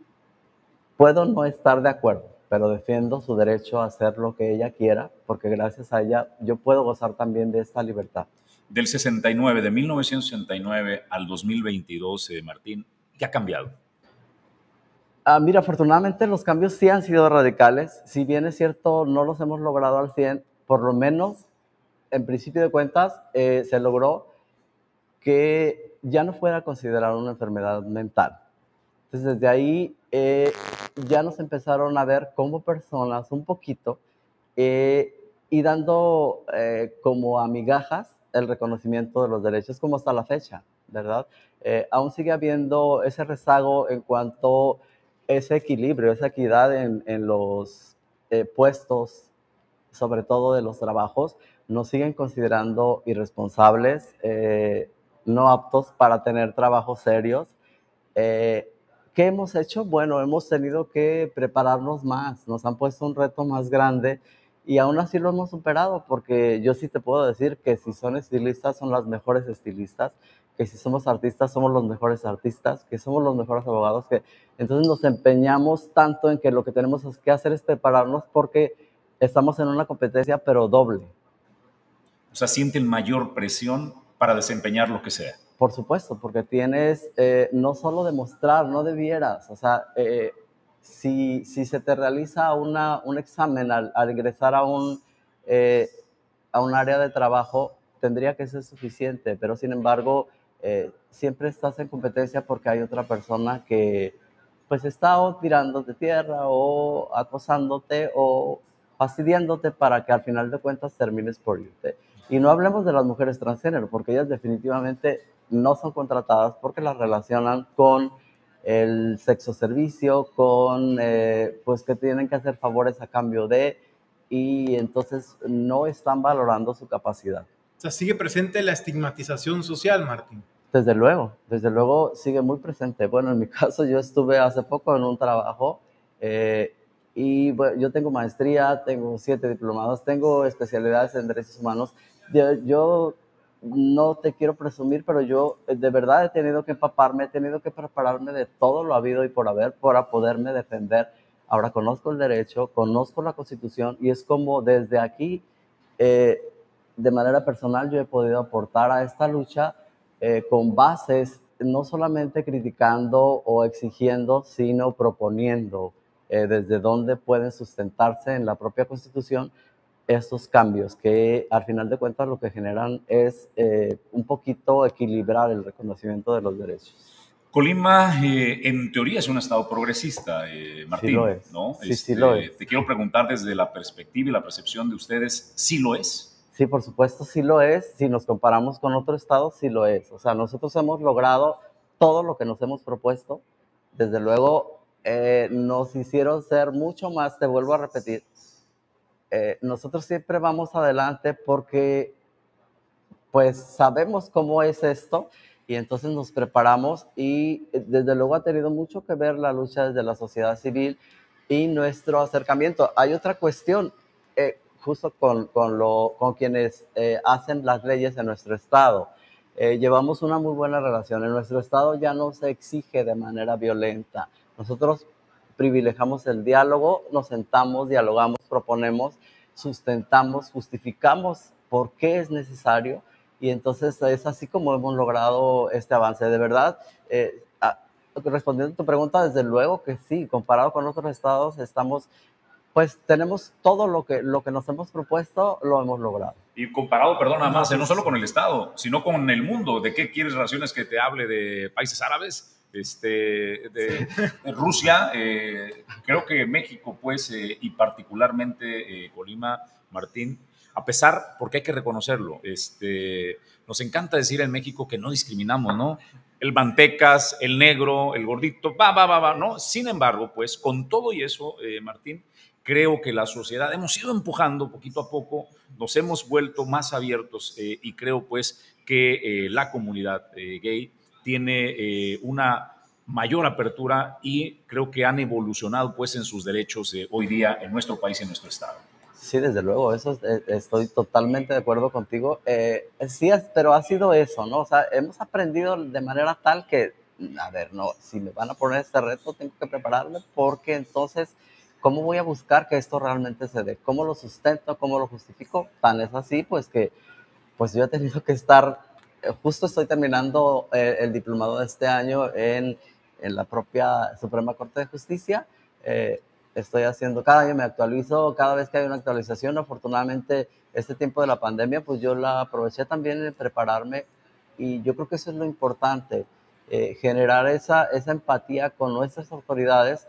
puedo no estar de acuerdo, pero defiendo su derecho a hacer lo que ella quiera, porque gracias a ella yo puedo gozar también de esta libertad. Del 69, de 1969 al 2022, eh, Martín, ¿qué ha cambiado? Ah, mira, afortunadamente los cambios sí han sido radicales. Si bien es cierto, no los hemos logrado al 100, por lo menos, en principio de cuentas, eh, se logró que ya no fuera considerada una enfermedad mental. Entonces, desde ahí eh, ya nos empezaron a ver como personas un poquito eh, y dando eh, como a migajas el reconocimiento de los derechos como hasta la fecha, ¿verdad? Eh, aún sigue habiendo ese rezago en cuanto ese equilibrio, esa equidad en, en los eh, puestos, sobre todo de los trabajos, nos siguen considerando irresponsables, eh, no aptos para tener trabajos serios. Eh, ¿Qué hemos hecho? Bueno, hemos tenido que prepararnos más, nos han puesto un reto más grande y aún así lo hemos superado porque yo sí te puedo decir que si son estilistas son las mejores estilistas, que si somos artistas somos los mejores artistas, que somos los mejores abogados, que entonces nos empeñamos tanto en que lo que tenemos que hacer es prepararnos porque estamos en una competencia pero doble. O sea, sienten mayor presión para desempeñar lo que sea. Por supuesto, porque tienes eh, no solo demostrar, no debieras, o sea, eh, si, si se te realiza una, un examen al, al ingresar a un, eh, a un área de trabajo, tendría que ser suficiente, pero sin embargo, eh, siempre estás en competencia porque hay otra persona que pues está o tirándote tierra o acosándote o fastidiándote para que al final de cuentas termines por irte. Y no hablemos de las mujeres transgénero, porque ellas definitivamente no son contratadas porque las relacionan con el sexo servicio, con eh, pues que tienen que hacer favores a cambio de, y entonces no están valorando su capacidad. O sea, sigue presente la estigmatización social, Martín. Desde luego, desde luego sigue muy presente. Bueno, en mi caso yo estuve hace poco en un trabajo eh, y bueno, yo tengo maestría, tengo siete diplomados, tengo especialidades en derechos humanos. Yo, yo no te quiero presumir, pero yo eh, de verdad he tenido que empaparme, he tenido que prepararme de todo lo habido y por haber para poderme defender. Ahora conozco el derecho, conozco la constitución y es como desde aquí, eh, de manera personal, yo he podido aportar a esta lucha eh, con bases, no solamente criticando o exigiendo, sino proponiendo desde dónde pueden sustentarse en la propia Constitución estos cambios que al final de cuentas lo que generan es eh, un poquito equilibrar el reconocimiento de los derechos. Colima, eh, en teoría, es un estado progresista, eh, Martín. Sí lo es. ¿no? Sí, sí lo Este, es. Te quiero preguntar desde la perspectiva y la percepción de ustedes, ¿sí lo es? Sí, por supuesto, sí lo es. Si nos comparamos con otro estado, sí lo es. O sea, nosotros hemos logrado todo lo que nos hemos propuesto. Desde luego, eh, nos hicieron ser mucho más, te vuelvo a repetir. Eh, nosotros siempre vamos adelante porque, pues, sabemos cómo es esto y entonces nos preparamos y eh, desde luego ha tenido mucho que ver la lucha desde la sociedad civil y nuestro acercamiento. Hay otra cuestión, eh, justo con, con, lo, con quienes eh, hacen las leyes en nuestro estado. Eh, llevamos una muy buena relación. En nuestro estado ya no se exige de manera violenta. Nosotros privilegiamos el diálogo, nos sentamos, dialogamos, proponemos, sustentamos, justificamos por qué es necesario y entonces es así como hemos logrado este avance. De verdad, eh, a, respondiendo a tu pregunta, desde luego que sí, comparado con otros estados, estamos, pues tenemos todo lo que, lo que nos hemos propuesto, lo hemos logrado. Y comparado, perdón, nada más, eh, no solo con el Estado, sino con el mundo. ¿De qué quieres relaciones que te hable de países árabes? Este, de, Rusia, eh, creo que México, pues, eh, y particularmente eh, Colima, Martín, a pesar, porque hay que reconocerlo, este, nos encanta decir en México que no discriminamos, ¿no? El mantecas, el negro, el gordito, va, va, va, va, ¿no? Sin embargo, pues, con todo y eso, Martín, creo que la sociedad hemos ido empujando poquito a poco, nos hemos vuelto más abiertos y creo, pues, que la comunidad gay tiene eh, una mayor apertura y creo que han evolucionado, pues, en sus derechos eh, hoy día en nuestro país y en nuestro estado. Sí, desde luego, eso eh, estoy totalmente de acuerdo contigo. Eh, sí, es, pero ha sido eso, ¿no? O sea, hemos aprendido de manera tal que, a ver, no, si me van a poner este reto, tengo que prepararme porque entonces, ¿cómo voy a buscar que esto realmente se dé? ¿Cómo lo sustento? ¿Cómo lo justifico? Tan es así, pues que, pues yo he tenido que estar, justo estoy terminando eh, el diplomado de este año en, la propia Suprema Corte de Justicia. Eh, estoy haciendo, cada año me actualizo, cada vez que hay una actualización, afortunadamente este tiempo de la pandemia, pues yo la aproveché también en prepararme y yo creo que eso es lo importante, eh, generar esa, empatía con nuestras autoridades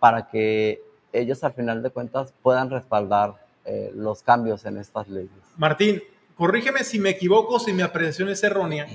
para que ellos al final de cuentas puedan respaldar los cambios en estas leyes. Martín, corrígeme si me equivoco, si mi apreciación es errónea,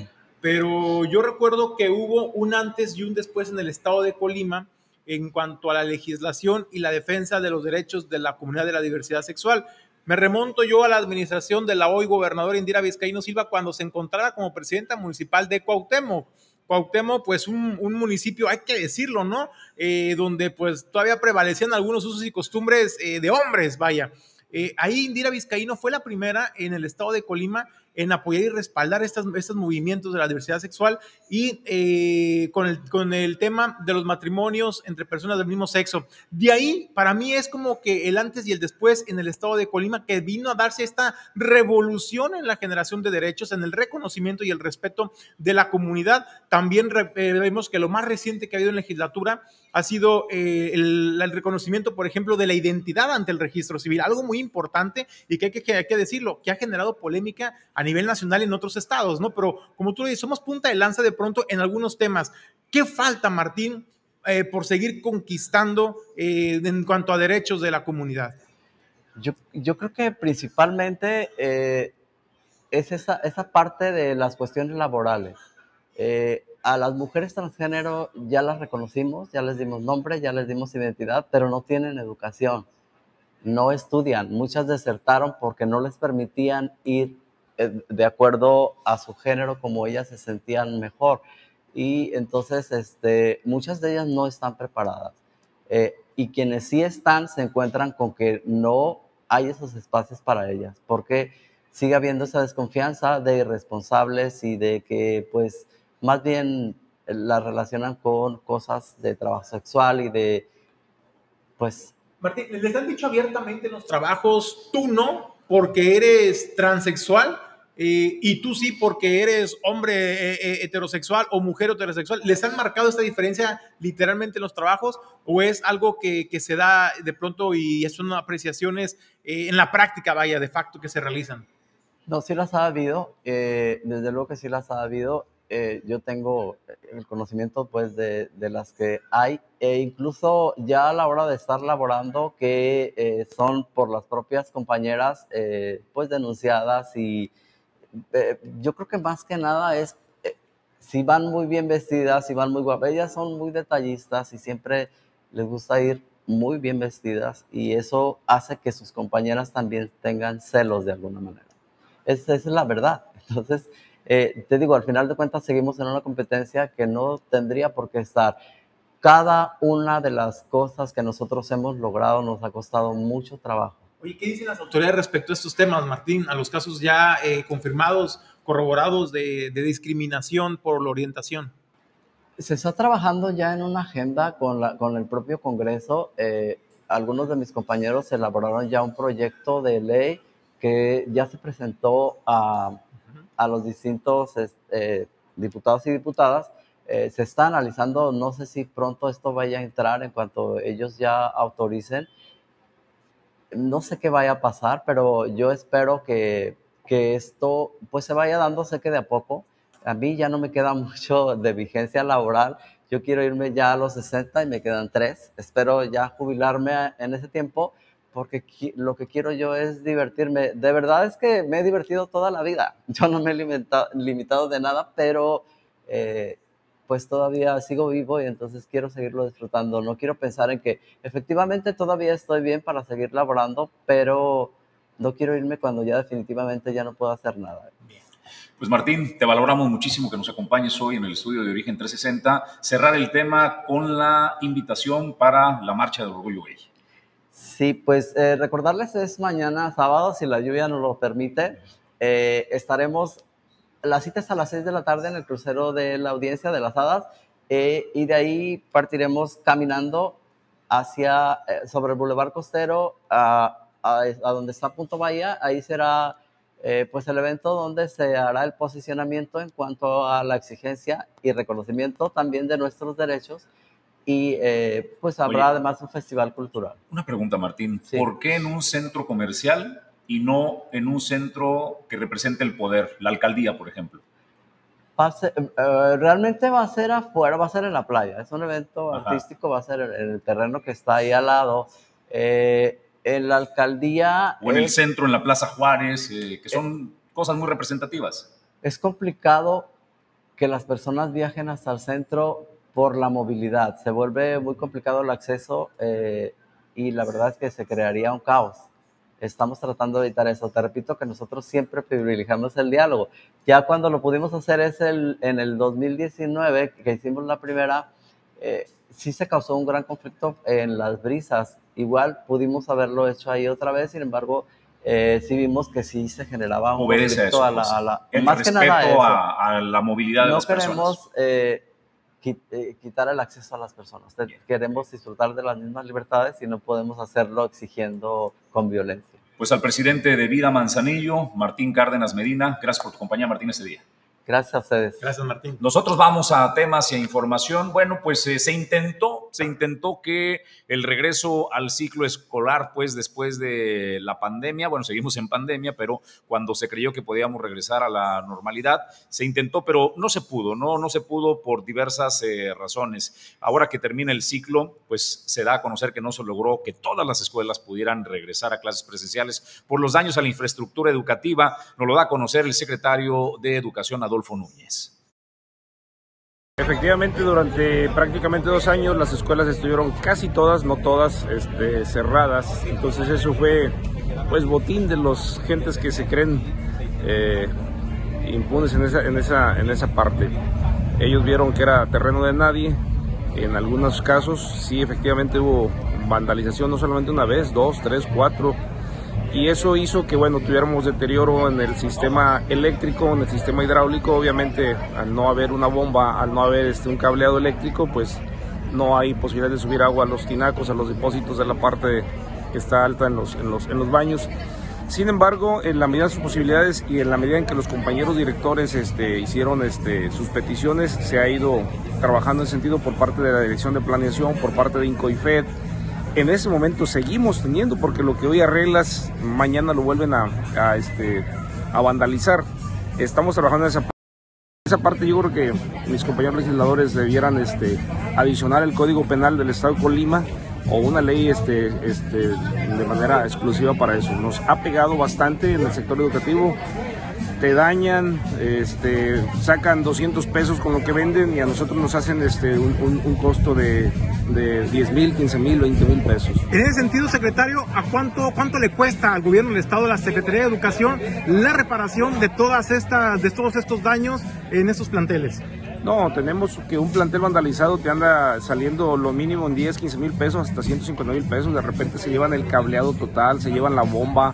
pero yo recuerdo que hubo un antes y un después en el estado de Colima en cuanto a la legislación y la defensa de los derechos de la comunidad de la diversidad sexual. Me remonto yo a la administración de la hoy gobernadora Indira Vizcaíno Silva cuando se encontraba como presidenta municipal de Cuauhtémoc. Cuauhtémoc, pues un, un municipio, hay que decirlo, ¿no? Eh, donde pues todavía prevalecían algunos usos y costumbres eh, de hombres, vaya. Eh, ahí Indira Vizcaíno fue la primera en el estado de Colima en apoyar y respaldar estas, estos movimientos de la diversidad sexual y eh, con, el, con el tema de los matrimonios entre personas del mismo sexo. De ahí, para mí es como que el antes y el después en el estado de Colima, que vino a darse esta revolución en la generación de derechos, en el reconocimiento y el respeto de la comunidad. También eh, vemos que lo más reciente que ha habido en legislatura ha sido eh, el, el, reconocimiento, por ejemplo, de la identidad ante el registro civil, algo muy importante y que hay que, que hay que decirlo, que ha generado polémica a nivel nacional en otros estados, ¿no? Pero como tú dices, somos punta de lanza de pronto en algunos temas. ¿Qué falta, Martín, eh, por seguir conquistando eh, en cuanto a derechos de la comunidad? Yo, yo creo que principalmente eh, es esa, esa, parte de las cuestiones laborales. Eh, a las mujeres transgénero ya las reconocimos, ya les dimos nombre, ya les dimos identidad, pero no tienen educación, no estudian. Muchas desertaron porque no les permitían ir eh, de acuerdo a su género como ellas se sentían mejor. Y entonces este, muchas de ellas no están preparadas. Eh, y quienes sí están se encuentran con que no hay esos espacios para ellas, porque sigue habiendo esa desconfianza de irresponsables y de que pues más bien las relacionan con cosas de trabajo sexual y de pues... Martín, ¿les han dicho abiertamente en los trabajos, tú no, porque eres transexual? eh, y tú sí porque eres hombre eh, eh, heterosexual o mujer heterosexual. ¿Les han marcado esta diferencia literalmente en los trabajos o es algo que, que se da de pronto y son apreciaciones en la práctica, vaya, de facto que se realizan? No, sí las ha habido, desde luego que sí las ha habido. Yo tengo el conocimiento pues de, de, las que hay e incluso ya a la hora de estar laborando que son por las propias compañeras pues denunciadas y eh, yo creo que más que nada es eh, si van muy bien vestidas, si van muy guapas. Ellas son muy detallistas y siempre les gusta ir muy bien vestidas y eso hace que sus compañeras también tengan celos de alguna manera. Esa, es la verdad. Entonces, eh, te digo, al final de cuentas seguimos en una competencia que no tendría por qué estar. Cada una de las cosas que nosotros hemos logrado nos ha costado mucho trabajo Oye, ¿qué dicen las autoridades respecto a estos temas, Martín? A los casos ya eh, confirmados, corroborados de, discriminación por la orientación. Se está trabajando ya en una agenda con, la, con el propio Congreso. Eh, algunos de mis compañeros elaboraron ya un proyecto de ley que ya se presentó a, a los distintos eh, diputados y diputadas. se está analizando, no sé si pronto esto vaya a entrar en cuanto ellos ya autoricen no sé qué vaya a pasar, pero yo espero que, que esto pues se vaya dando, sé que de a poco. A mí ya no me queda mucho de vigencia laboral. Yo quiero irme ya a los 60 y me quedan tres. Espero ya jubilarme en ese tiempo porque lo que quiero yo es divertirme. De verdad es que me he divertido toda la vida. Yo no me he limitado, de nada, pero eh, pues todavía sigo vivo y entonces quiero seguirlo disfrutando. No quiero pensar en que efectivamente todavía estoy bien para seguir laborando, pero no quiero irme cuando ya definitivamente ya no puedo hacer nada. Pues Martín, te valoramos muchísimo que nos acompañes hoy en el estudio de Origen 360. Cerrar el tema con la invitación para la marcha del orgullo gay. Sí, pues eh, recordarles es mañana sábado, si la lluvia nos lo permite. Eh, estaremos la cita es a las 6 de la tarde en el crucero de la audiencia de las hadas eh, y de ahí partiremos caminando hacia, eh, sobre el Boulevard Costero a, a, donde está Punto Bahía. Ahí será eh, pues el evento donde se hará el posicionamiento en cuanto a la exigencia y reconocimiento también de nuestros derechos y pues habrá además un festival cultural. Una pregunta, Martín. ¿Por qué en un centro comercial y no en un centro que represente el poder, la alcaldía, por ejemplo? Eh, realmente va a ser afuera, va a ser en la playa. Es un evento artístico, va a ser en, el terreno que está ahí al lado. Eh, en la alcaldía. O en el centro, en la Plaza Juárez, eh, que son cosas muy representativas. Es complicado que las personas viajen hasta el centro por la movilidad. Se vuelve muy complicado el acceso y la verdad es que se crearía un caos estamos tratando de evitar eso. Te repito que nosotros siempre privilegiamos el diálogo. Ya cuando lo pudimos hacer es el, en el 2019, que hicimos la primera, eh, sí se causó un gran conflicto en las brisas. Igual pudimos haberlo hecho ahí otra vez, sin embargo, eh, sí vimos que sí se generaba un conflicto a, la, el más respeto que nada a, la movilidad de las personas. No queremos eh, quitar el acceso a las personas. Queremos disfrutar de las mismas libertades y no podemos hacerlo exigiendo con violencia. Pues al presidente de Vida Manzanillo, Martín Cárdenas Medina, gracias por tu compañía, Martín, ese día. Gracias a ustedes. Gracias, Martín. Nosotros vamos a temas y a información. Bueno, pues eh, se intentó, se intentó que el regreso al ciclo escolar, pues después de la pandemia, bueno, seguimos en pandemia, pero cuando se creyó que podíamos regresar a la normalidad, se intentó, pero no se pudo, no, no se pudo por diversas eh, razones. Ahora que termina el ciclo, pues se da a conocer que no se logró que todas las escuelas pudieran regresar a clases presenciales por los daños a la infraestructura educativa. Nos lo da a conocer el secretario de Educación, Adolfo Núñez. Efectivamente, durante prácticamente dos años las escuelas estuvieron casi todas, no todas, este, cerradas. Entonces eso fue, pues, botín de los gentes que se creen eh, impunes en esa, en, esa, en esa parte. Ellos vieron que era terreno de nadie. En algunos casos, sí, efectivamente hubo vandalización, no solamente una vez, dos, tres, cuatro y eso hizo que bueno tuviéramos deterioro en el sistema eléctrico, en el sistema hidráulico, obviamente al no haber una bomba, al no haber este, un cableado eléctrico, pues no hay posibilidad de subir agua a los tinacos, a los depósitos de la parte que está alta en los, en los, en los baños. Sin embargo, en la medida de sus posibilidades y en la medida en que los compañeros directores este, hicieron este, sus peticiones, se ha ido trabajando en sentido por parte de la Dirección de Planeación, por parte de INCOIFED. En ese momento seguimos teniendo, porque lo que hoy arreglas, mañana lo vuelven a, este, a vandalizar. Estamos trabajando en esa parte. Esa parte yo creo que mis compañeros legisladores debieran este, adicionar el Código Penal del Estado de Colima o una ley este, este, de manera exclusiva para eso. Nos ha pegado bastante en el sector educativo. Te dañan, este, sacan 200 pesos con lo que venden y a nosotros nos hacen este, un, un, un costo de, de 10 mil, 15 mil, 20 mil pesos. En ese sentido, secretario, ¿a cuánto, cuánto le cuesta al gobierno del Estado, a la Secretaría de Educación, la reparación de, todas estas, de todos estos daños en estos planteles? No, tenemos que un plantel vandalizado te anda saliendo lo mínimo en 10, 15 mil pesos, hasta 150 mil pesos. De repente se llevan el cableado total, se llevan la bomba,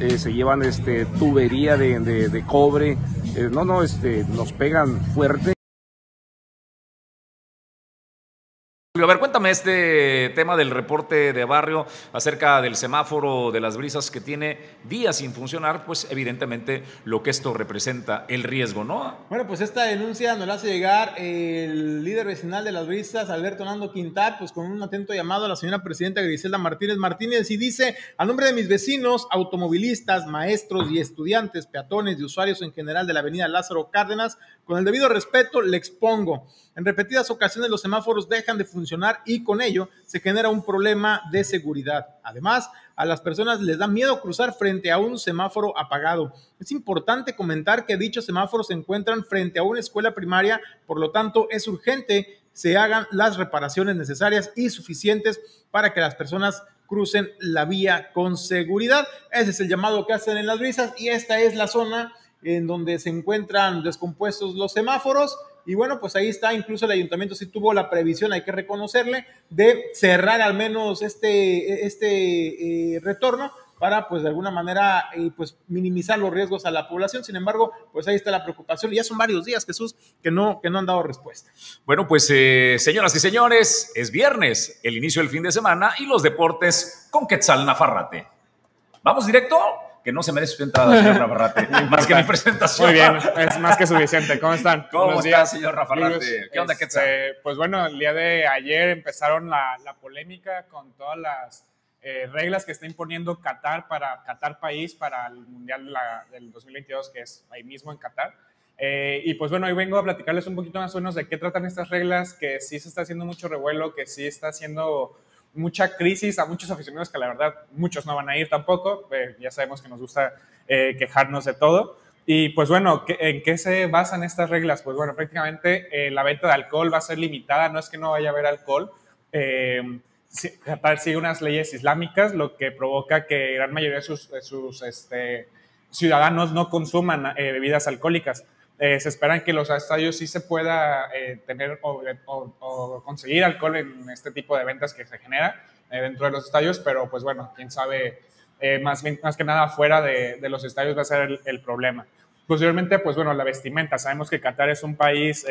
eh, se llevan este, tubería de, de, cobre. Eh, no, no, este, nos pegan fuerte. A ver, cuéntame este tema del reporte de barrio acerca del semáforo de las brisas que tiene días sin funcionar, pues evidentemente lo que esto representa, el riesgo, ¿no? Bueno, pues esta denuncia nos la hace llegar el líder vecinal de las brisas, Alberto Nando Quintal, pues con un atento llamado a la señora presidenta Griselda Martínez Martínez y dice, a nombre de mis vecinos, automovilistas, maestros y estudiantes, peatones y usuarios en general de la avenida Lázaro Cárdenas, con el debido respeto le expongo. En repetidas ocasiones los semáforos dejan de funcionar y con ello se genera un problema de seguridad. Además, a las personas les da miedo cruzar frente a un semáforo apagado. Es importante comentar que dichos semáforos se encuentran frente a una escuela primaria, por lo tanto es urgente se hagan las reparaciones necesarias y suficientes para que las personas crucen la vía con seguridad. Ese es el llamado que hacen en las brisas y esta es la zona en donde se encuentran descompuestos los semáforos. Y bueno, pues ahí está, incluso el ayuntamiento sí tuvo la previsión, hay que reconocerle, de cerrar al menos este, este eh, retorno para pues de alguna manera eh, pues minimizar los riesgos a la población. Sin embargo, pues ahí está la preocupación ya son varios días, Jesús, que no, que no han dado respuesta. Bueno, pues eh, señoras y señores, es viernes, el inicio del fin de semana y los deportes con Quetzal Nafarrate. Vamos directo que no se merece su entrada, señor Rafarrate, más que mi presentación. Muy bien, es más que suficiente. ¿Cómo están? ¿Cómo Buenos está, días. señor Rafarrate? ¿Qué onda, Este, Quetzal? Pues bueno, el día de ayer empezaron la, la polémica con todas las eh, reglas que está imponiendo Qatar para Qatar país para el Mundial la- del 2022, que es ahí mismo en Qatar. Eh, y pues bueno, hoy vengo a platicarles un poquito más o menos de qué tratan estas reglas, que sí se está haciendo mucho revuelo, que sí está haciendo mucha crisis a muchos aficionados que la verdad muchos no van a ir tampoco, eh, ya sabemos que nos gusta eh, quejarnos de todo. Y pues bueno, ¿qué- ¿en qué se basan estas reglas? Pues bueno, prácticamente eh, la venta de alcohol va a ser limitada, no es que no vaya a haber alcohol. Qatar sigue unas leyes islámicas, lo que provoca que gran mayoría de sus, de sus, este, ciudadanos no consuman eh, bebidas alcohólicas. Eh, se esperan que los estadios sí se pueda eh, tener o, conseguir alcohol en este tipo de ventas que se genera eh, dentro de los estadios, pero pues bueno, quién sabe, más, que nada fuera de, los estadios va a ser el, problema. Posteriormente, pues bueno, la vestimenta. Sabemos que Qatar es un país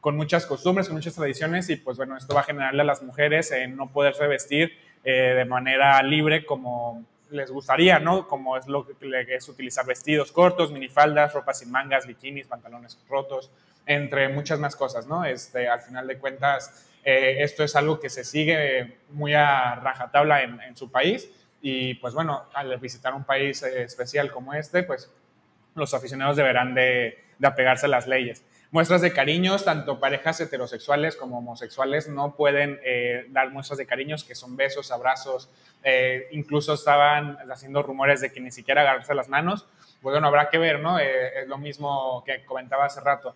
con muchas costumbres, con muchas tradiciones y pues bueno, esto va a generarle a las mujeres no poderse vestir de manera libre como les gustaría, ¿no? Como es lo que es utilizar vestidos cortos, minifaldas, ropas sin mangas, bikinis, pantalones rotos, entre muchas más cosas, ¿no? Este, al final de cuentas, eh, esto es algo que se sigue muy a rajatabla en, en su país y pues bueno, al visitar un país eh, especial como este, pues los aficionados deberán de, de apegarse a las leyes. Muestras de cariños, tanto parejas heterosexuales como homosexuales no pueden eh, dar muestras de cariños, que son besos, abrazos, eh, incluso estaban haciendo rumores de que ni siquiera agarrarse las manos. Pues bueno, habrá que ver, ¿no? Eh, es lo mismo que comentaba hace rato.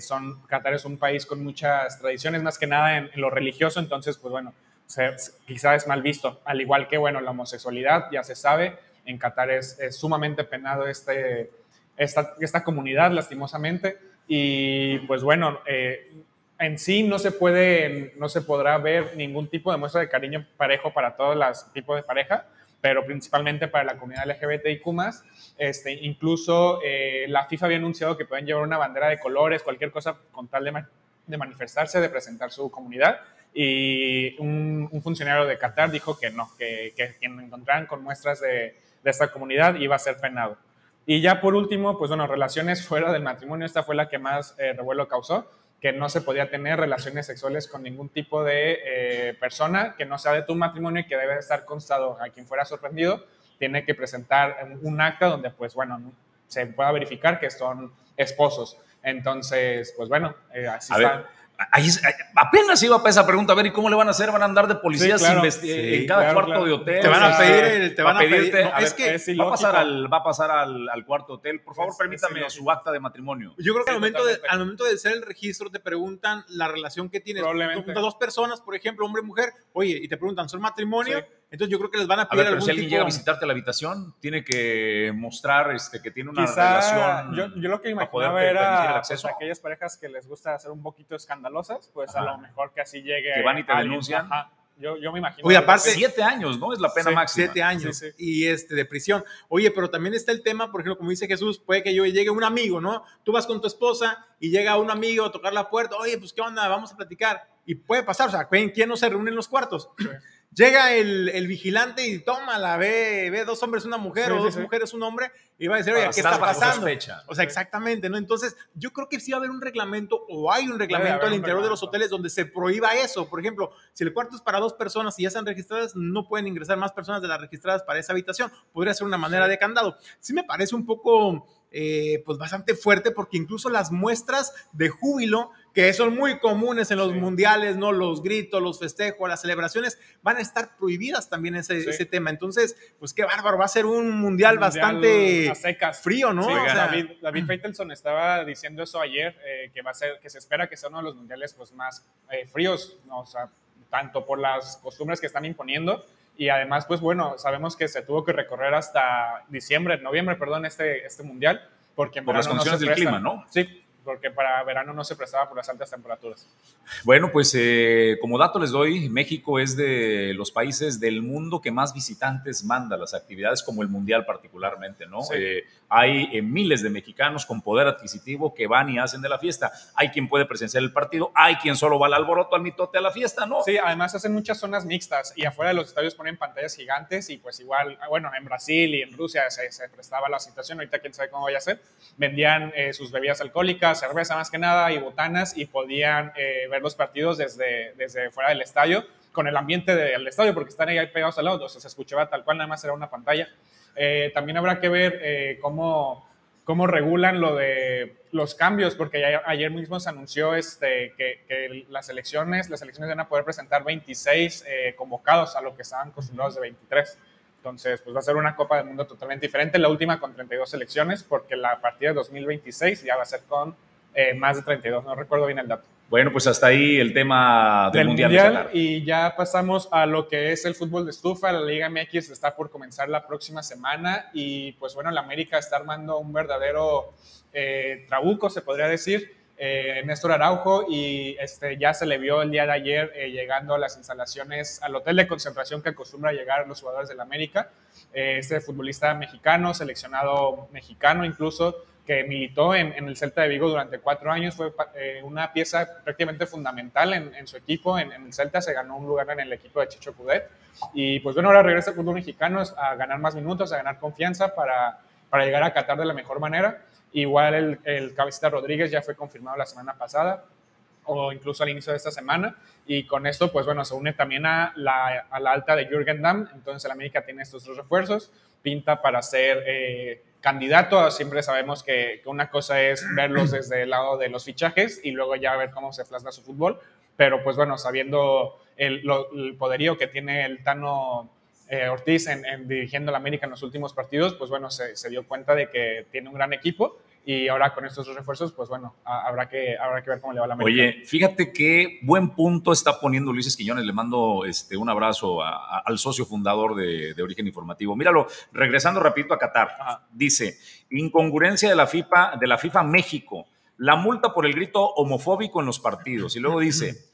Son, Qatar es un país con muchas tradiciones, más que nada en, lo religioso, entonces, pues bueno, se, quizá es mal visto. Al igual que, bueno, la homosexualidad, ya se sabe, en Qatar es, es sumamente penado este, esta, esta comunidad, lastimosamente. Y pues bueno, eh, en sí no se puede, no se podrá ver ningún tipo de muestra de cariño parejo para todos los tipos de pareja, pero principalmente para la comunidad LGBTIQ+. Este, incluso eh, la FIFA había anunciado que pueden llevar una bandera de colores, cualquier cosa con tal de, ma- de manifestarse, de presentar su comunidad. Y un, un funcionario de Qatar dijo que no, que, que quien encontraran con muestras de, de esta comunidad iba a ser penado. Y ya por último, pues bueno, relaciones fuera del matrimonio, esta fue la que más eh, revuelo causó, que no se podía tener relaciones sexuales con ningún tipo de eh, persona que no sea de tu matrimonio y que debe estar constado a quien fuera sorprendido, tiene que presentar un acta donde pues bueno, se pueda verificar que son esposos. Entonces, pues bueno, eh, así está. Ahí, apenas iba para esa pregunta, a ver, ¿y cómo le van a hacer? ¿Van a andar de policías en cada cuarto de hotel? Te van a pedir, te van a pedir. es que va a pasar, al, va a pasar al, al cuarto hotel. Por favor, permítame su acta de matrimonio. Yo creo que al, momento de, al momento de hacer el registro te preguntan la relación que tienes. Probablemente. Dos personas, por ejemplo, hombre y mujer, oye, y te preguntan, ¿son matrimonio? Entonces yo creo que les van a pedir a ver, pero si alguien llega a visitarte a la habitación, tiene que mostrar este, que tiene una relación. Yo, yo, lo que imaginaba era pues, aquellas parejas que les gusta hacer un poquito escandalosas, pues a lo mejor que así llegue. Que van y te denuncian. Yo, yo, me imagino. Oye, aparte. Siete años, ¿no? Es la pena máxima. Siete años. Y este, de prisión. Oye, pero también está el tema, por ejemplo, como dice Jesús, puede que yo llegue un amigo, ¿no? Tú vas con tu esposa y llega un amigo a tocar la puerta. Oye, pues, ¿qué onda? Vamos a platicar. Y puede pasar, o sea, ¿quién no se reúne en los cuartos? Llega el, el, vigilante y toma la ve, ve dos hombres, una mujer, o dos mujeres, un hombre, y va a decir, oye, ¿qué está pasando? O sea, exactamente, ¿no? Entonces, yo creo que sí va a haber un reglamento, o hay un reglamento al interior de los hoteles donde se prohíba eso. Por ejemplo, si el cuarto es para dos personas y ya están registradas, no pueden ingresar más personas de las registradas para esa habitación. Podría ser una manera de candado. Sí me parece un poco, eh, pues bastante fuerte, porque incluso las muestras de júbilo que son muy comunes en los mundiales, ¿no? Los gritos, los festejos, las celebraciones, van a estar prohibidas también ese, ese tema. Entonces, pues qué bárbaro, va a ser un mundial, bastante frío, ¿no? David, David Feitelson estaba diciendo eso ayer, eh, que va a ser, que se espera que sea uno de los mundiales pues, más eh, fríos, ¿no? o sea, tanto por las costumbres que están imponiendo, y además, pues bueno, sabemos que se tuvo que recorrer hasta diciembre, noviembre, perdón, este, este mundial, porque por las condiciones del clima, ¿no? Sí, porque para verano no se prestaba por las altas temperaturas. Bueno, pues eh, como dato les doy, México es de los países del mundo que más visitantes manda las actividades, como el Mundial particularmente, ¿no? Eh, hay eh, miles de mexicanos con poder adquisitivo que van y hacen de la fiesta. Hay quien puede presenciar el partido, hay quien solo va al alboroto, al mitote, a la fiesta, ¿no? Sí, además hacen muchas zonas mixtas y afuera de los estadios ponen pantallas gigantes y pues igual, bueno, en Brasil y en Rusia se, se prestaba la situación, ahorita quién sabe cómo vaya a ser, vendían sus bebidas alcohólicas, cerveza más que nada y botanas y podían eh, ver los partidos desde, desde fuera del estadio con el ambiente del estadio porque están ahí pegados al lado, sea, se escuchaba tal cual, nada más era una pantalla. Eh, también habrá que ver eh, cómo, cómo regulan lo de los cambios, porque ayer, mismo se anunció este, que, las elecciones, las elecciones van a poder presentar 26 convocados a lo que estaban acostumbrados de 23. Entonces, pues va a ser una Copa del Mundo totalmente diferente, la última con 32 selecciones, porque la partida de 2026 ya va a ser con eh, más de 32, no recuerdo bien el dato. Bueno, pues hasta ahí el tema del, mundial, Y ya pasamos a lo que es el fútbol de estufa. La Liga MX está por comenzar la próxima semana y pues bueno, la América está armando un verdadero eh, trabuco, se podría decir. Eh, Néstor Araujo y este, ya se le vio el día de ayer eh, llegando a las instalaciones, al hotel de concentración que acostumbra llegar los jugadores del América. este futbolista mexicano, seleccionado mexicano incluso, que militó en, el Celta de Vigo durante cuatro años, fue eh, una pieza prácticamente fundamental en, su equipo, en, el Celta se ganó un lugar en el equipo de Chicho Cudet, y pues bueno, ahora regresa al fútbol mexicano a ganar más minutos, a ganar confianza para, para llegar a Qatar de la mejor manera, igual el, el cabecita Rodríguez ya fue confirmado la semana pasada, o incluso al inicio de esta semana. Y con esto, pues bueno, se une también a la, a la alta de Jürgen Damm. Entonces, el América tiene estos dos refuerzos. Pinta para ser eh, candidato, siempre sabemos que, una cosa es verlos desde el lado de los fichajes y luego ya ver cómo se plasma su fútbol, pero pues bueno, sabiendo el, poderío que tiene el Tano eh, Ortiz en, dirigiendo la América en los últimos partidos, pues bueno, se, se dio cuenta de que tiene un gran equipo y ahora con estos dos refuerzos, pues bueno, habrá que, habrá que ver cómo le va la América. Oye, fíjate qué buen punto está poniendo Luis Esquiñones. Le mando este, un abrazo al socio fundador de, Origen Informativo. Míralo, regresando rapidito a Qatar. Dice, incongruencia de la, FIFA, de la FIFA México, la multa por el grito homofóbico en los partidos. Y luego dice,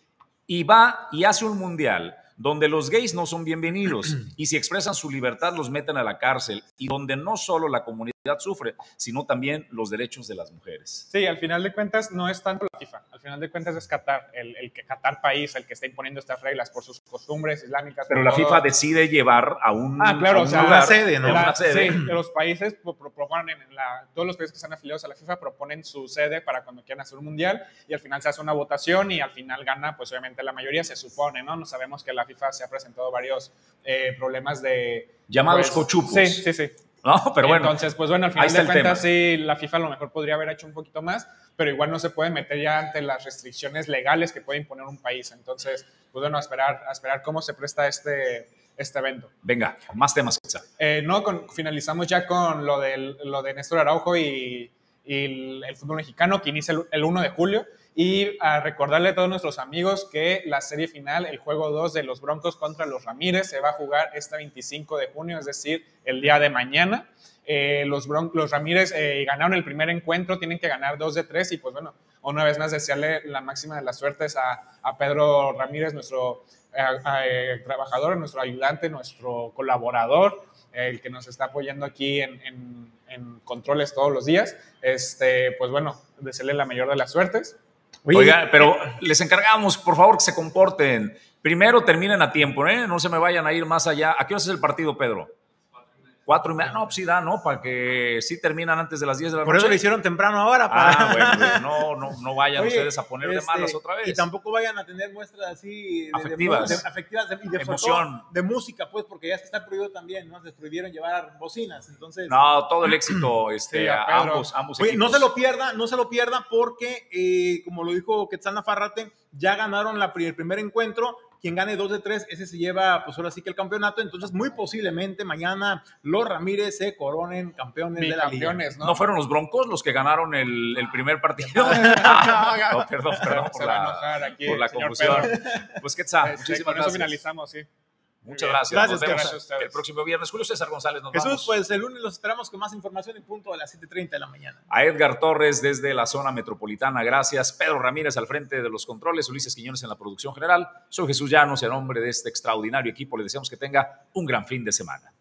y va y hace un mundial donde los gays no son bienvenidos y si expresan su libertad los meten a la cárcel y donde no solo la comunidad sufre, sino también los derechos de las mujeres. Sí, al final de cuentas no es tanto la FIFA, al final de cuentas es Qatar, el, el que Qatar país, el que está imponiendo estas reglas por sus costumbres islámicas. Pero la todo. FIFA decide llevar a un, Ah, claro, a o un sea, lugar, la sede, a ¿no? una La- sede. sí, los países pro- pro- proponen, la- todos los países que están afiliados a la FIFA proponen su sede para cuando quieran hacer un mundial y al final se hace una votación y al final gana, pues obviamente la mayoría se supone, ¿no? No sabemos que la FIFA se ha presentado varios eh, problemas de... Llamados pues, cochupos. Sí, sí, sí. No, pero bueno. Entonces, pues bueno, al final de cuentas, sí, la FIFA a lo mejor podría haber hecho un poquito más, pero igual no se puede meter ya ante las restricciones legales que puede imponer un país. Entonces, pues bueno, a esperar, a esperar cómo se presta este, este evento. Venga, más temas. Eh, no, con- finalizamos ya con lo, del, lo de Néstor Araujo y, y el, el fútbol mexicano que inicia el, el 1 de julio. Y a recordarle a todos nuestros amigos que la serie final, el juego 2 de los Broncos contra los Ramírez, se va a jugar este 25 de junio, es decir, el día de mañana. Eh, los, Bron- los Ramírez eh, ganaron el primer encuentro, tienen que ganar 2 de 3 y pues bueno, una vez más desearle la máxima de las suertes a, Pedro Ramírez, nuestro eh, trabajador, nuestro ayudante, nuestro colaborador, el que nos está apoyando aquí en controles todos los días. Este, pues bueno, desearle la mayor de las suertes. Oiga, pero les encargamos, por favor, que se comporten. Primero terminen a tiempo, ¿eh? No se me vayan a ir más allá. ¿A qué hora es el partido, Pedro? Cuatro y media. No, pues sí da, ¿no? Para que sí terminan antes de las 10 de la Por noche. eso lo hicieron temprano ahora. Para... Ah, bueno, pues, no, no, no vayan Oye, ustedes a poner de este, malas otra vez. Y tampoco vayan a tener muestras así de, Afectivas. de- afectivas de- y de, sobre Emoción. de música, pues, porque ya está prohibido también, ¿no? Les prohibieron llevar bocinas, entonces. No, todo el éxito este, Sí, a, ambos, ambos Oye, no se lo pierda, no se lo pierda porque, eh, como lo dijo Quetzal Nafarrate, ya ganaron la, el primer encuentro. Quien gane dos de tres, ese se lleva, pues ahora sí que el campeonato. Entonces, muy posiblemente mañana los Ramírez se coronen campeones de la liga. Bicampeones, ¿no? fueron los Broncos los que ganaron el, el primer partido? no, perdón, perdón Se por va a la, enojar aquí por el la señor confusión. Pedro. Pues Quetzal, Este, muchísimas con eso gracias. finalizamos, sí. Muchas bien. gracias. Gracias, Nos vemos gracias el próximo viernes. Julio César González, nos Jesús, vamos. pues el lunes los esperamos con más información en punto a las 7.30 de la mañana. A Edgar Torres desde la zona metropolitana, gracias. Pedro Ramírez al frente de los controles, Ulises Quiñones en la producción general. Soy Jesús Llanos y a nombre de este extraordinario equipo le deseamos que tenga un gran fin de semana.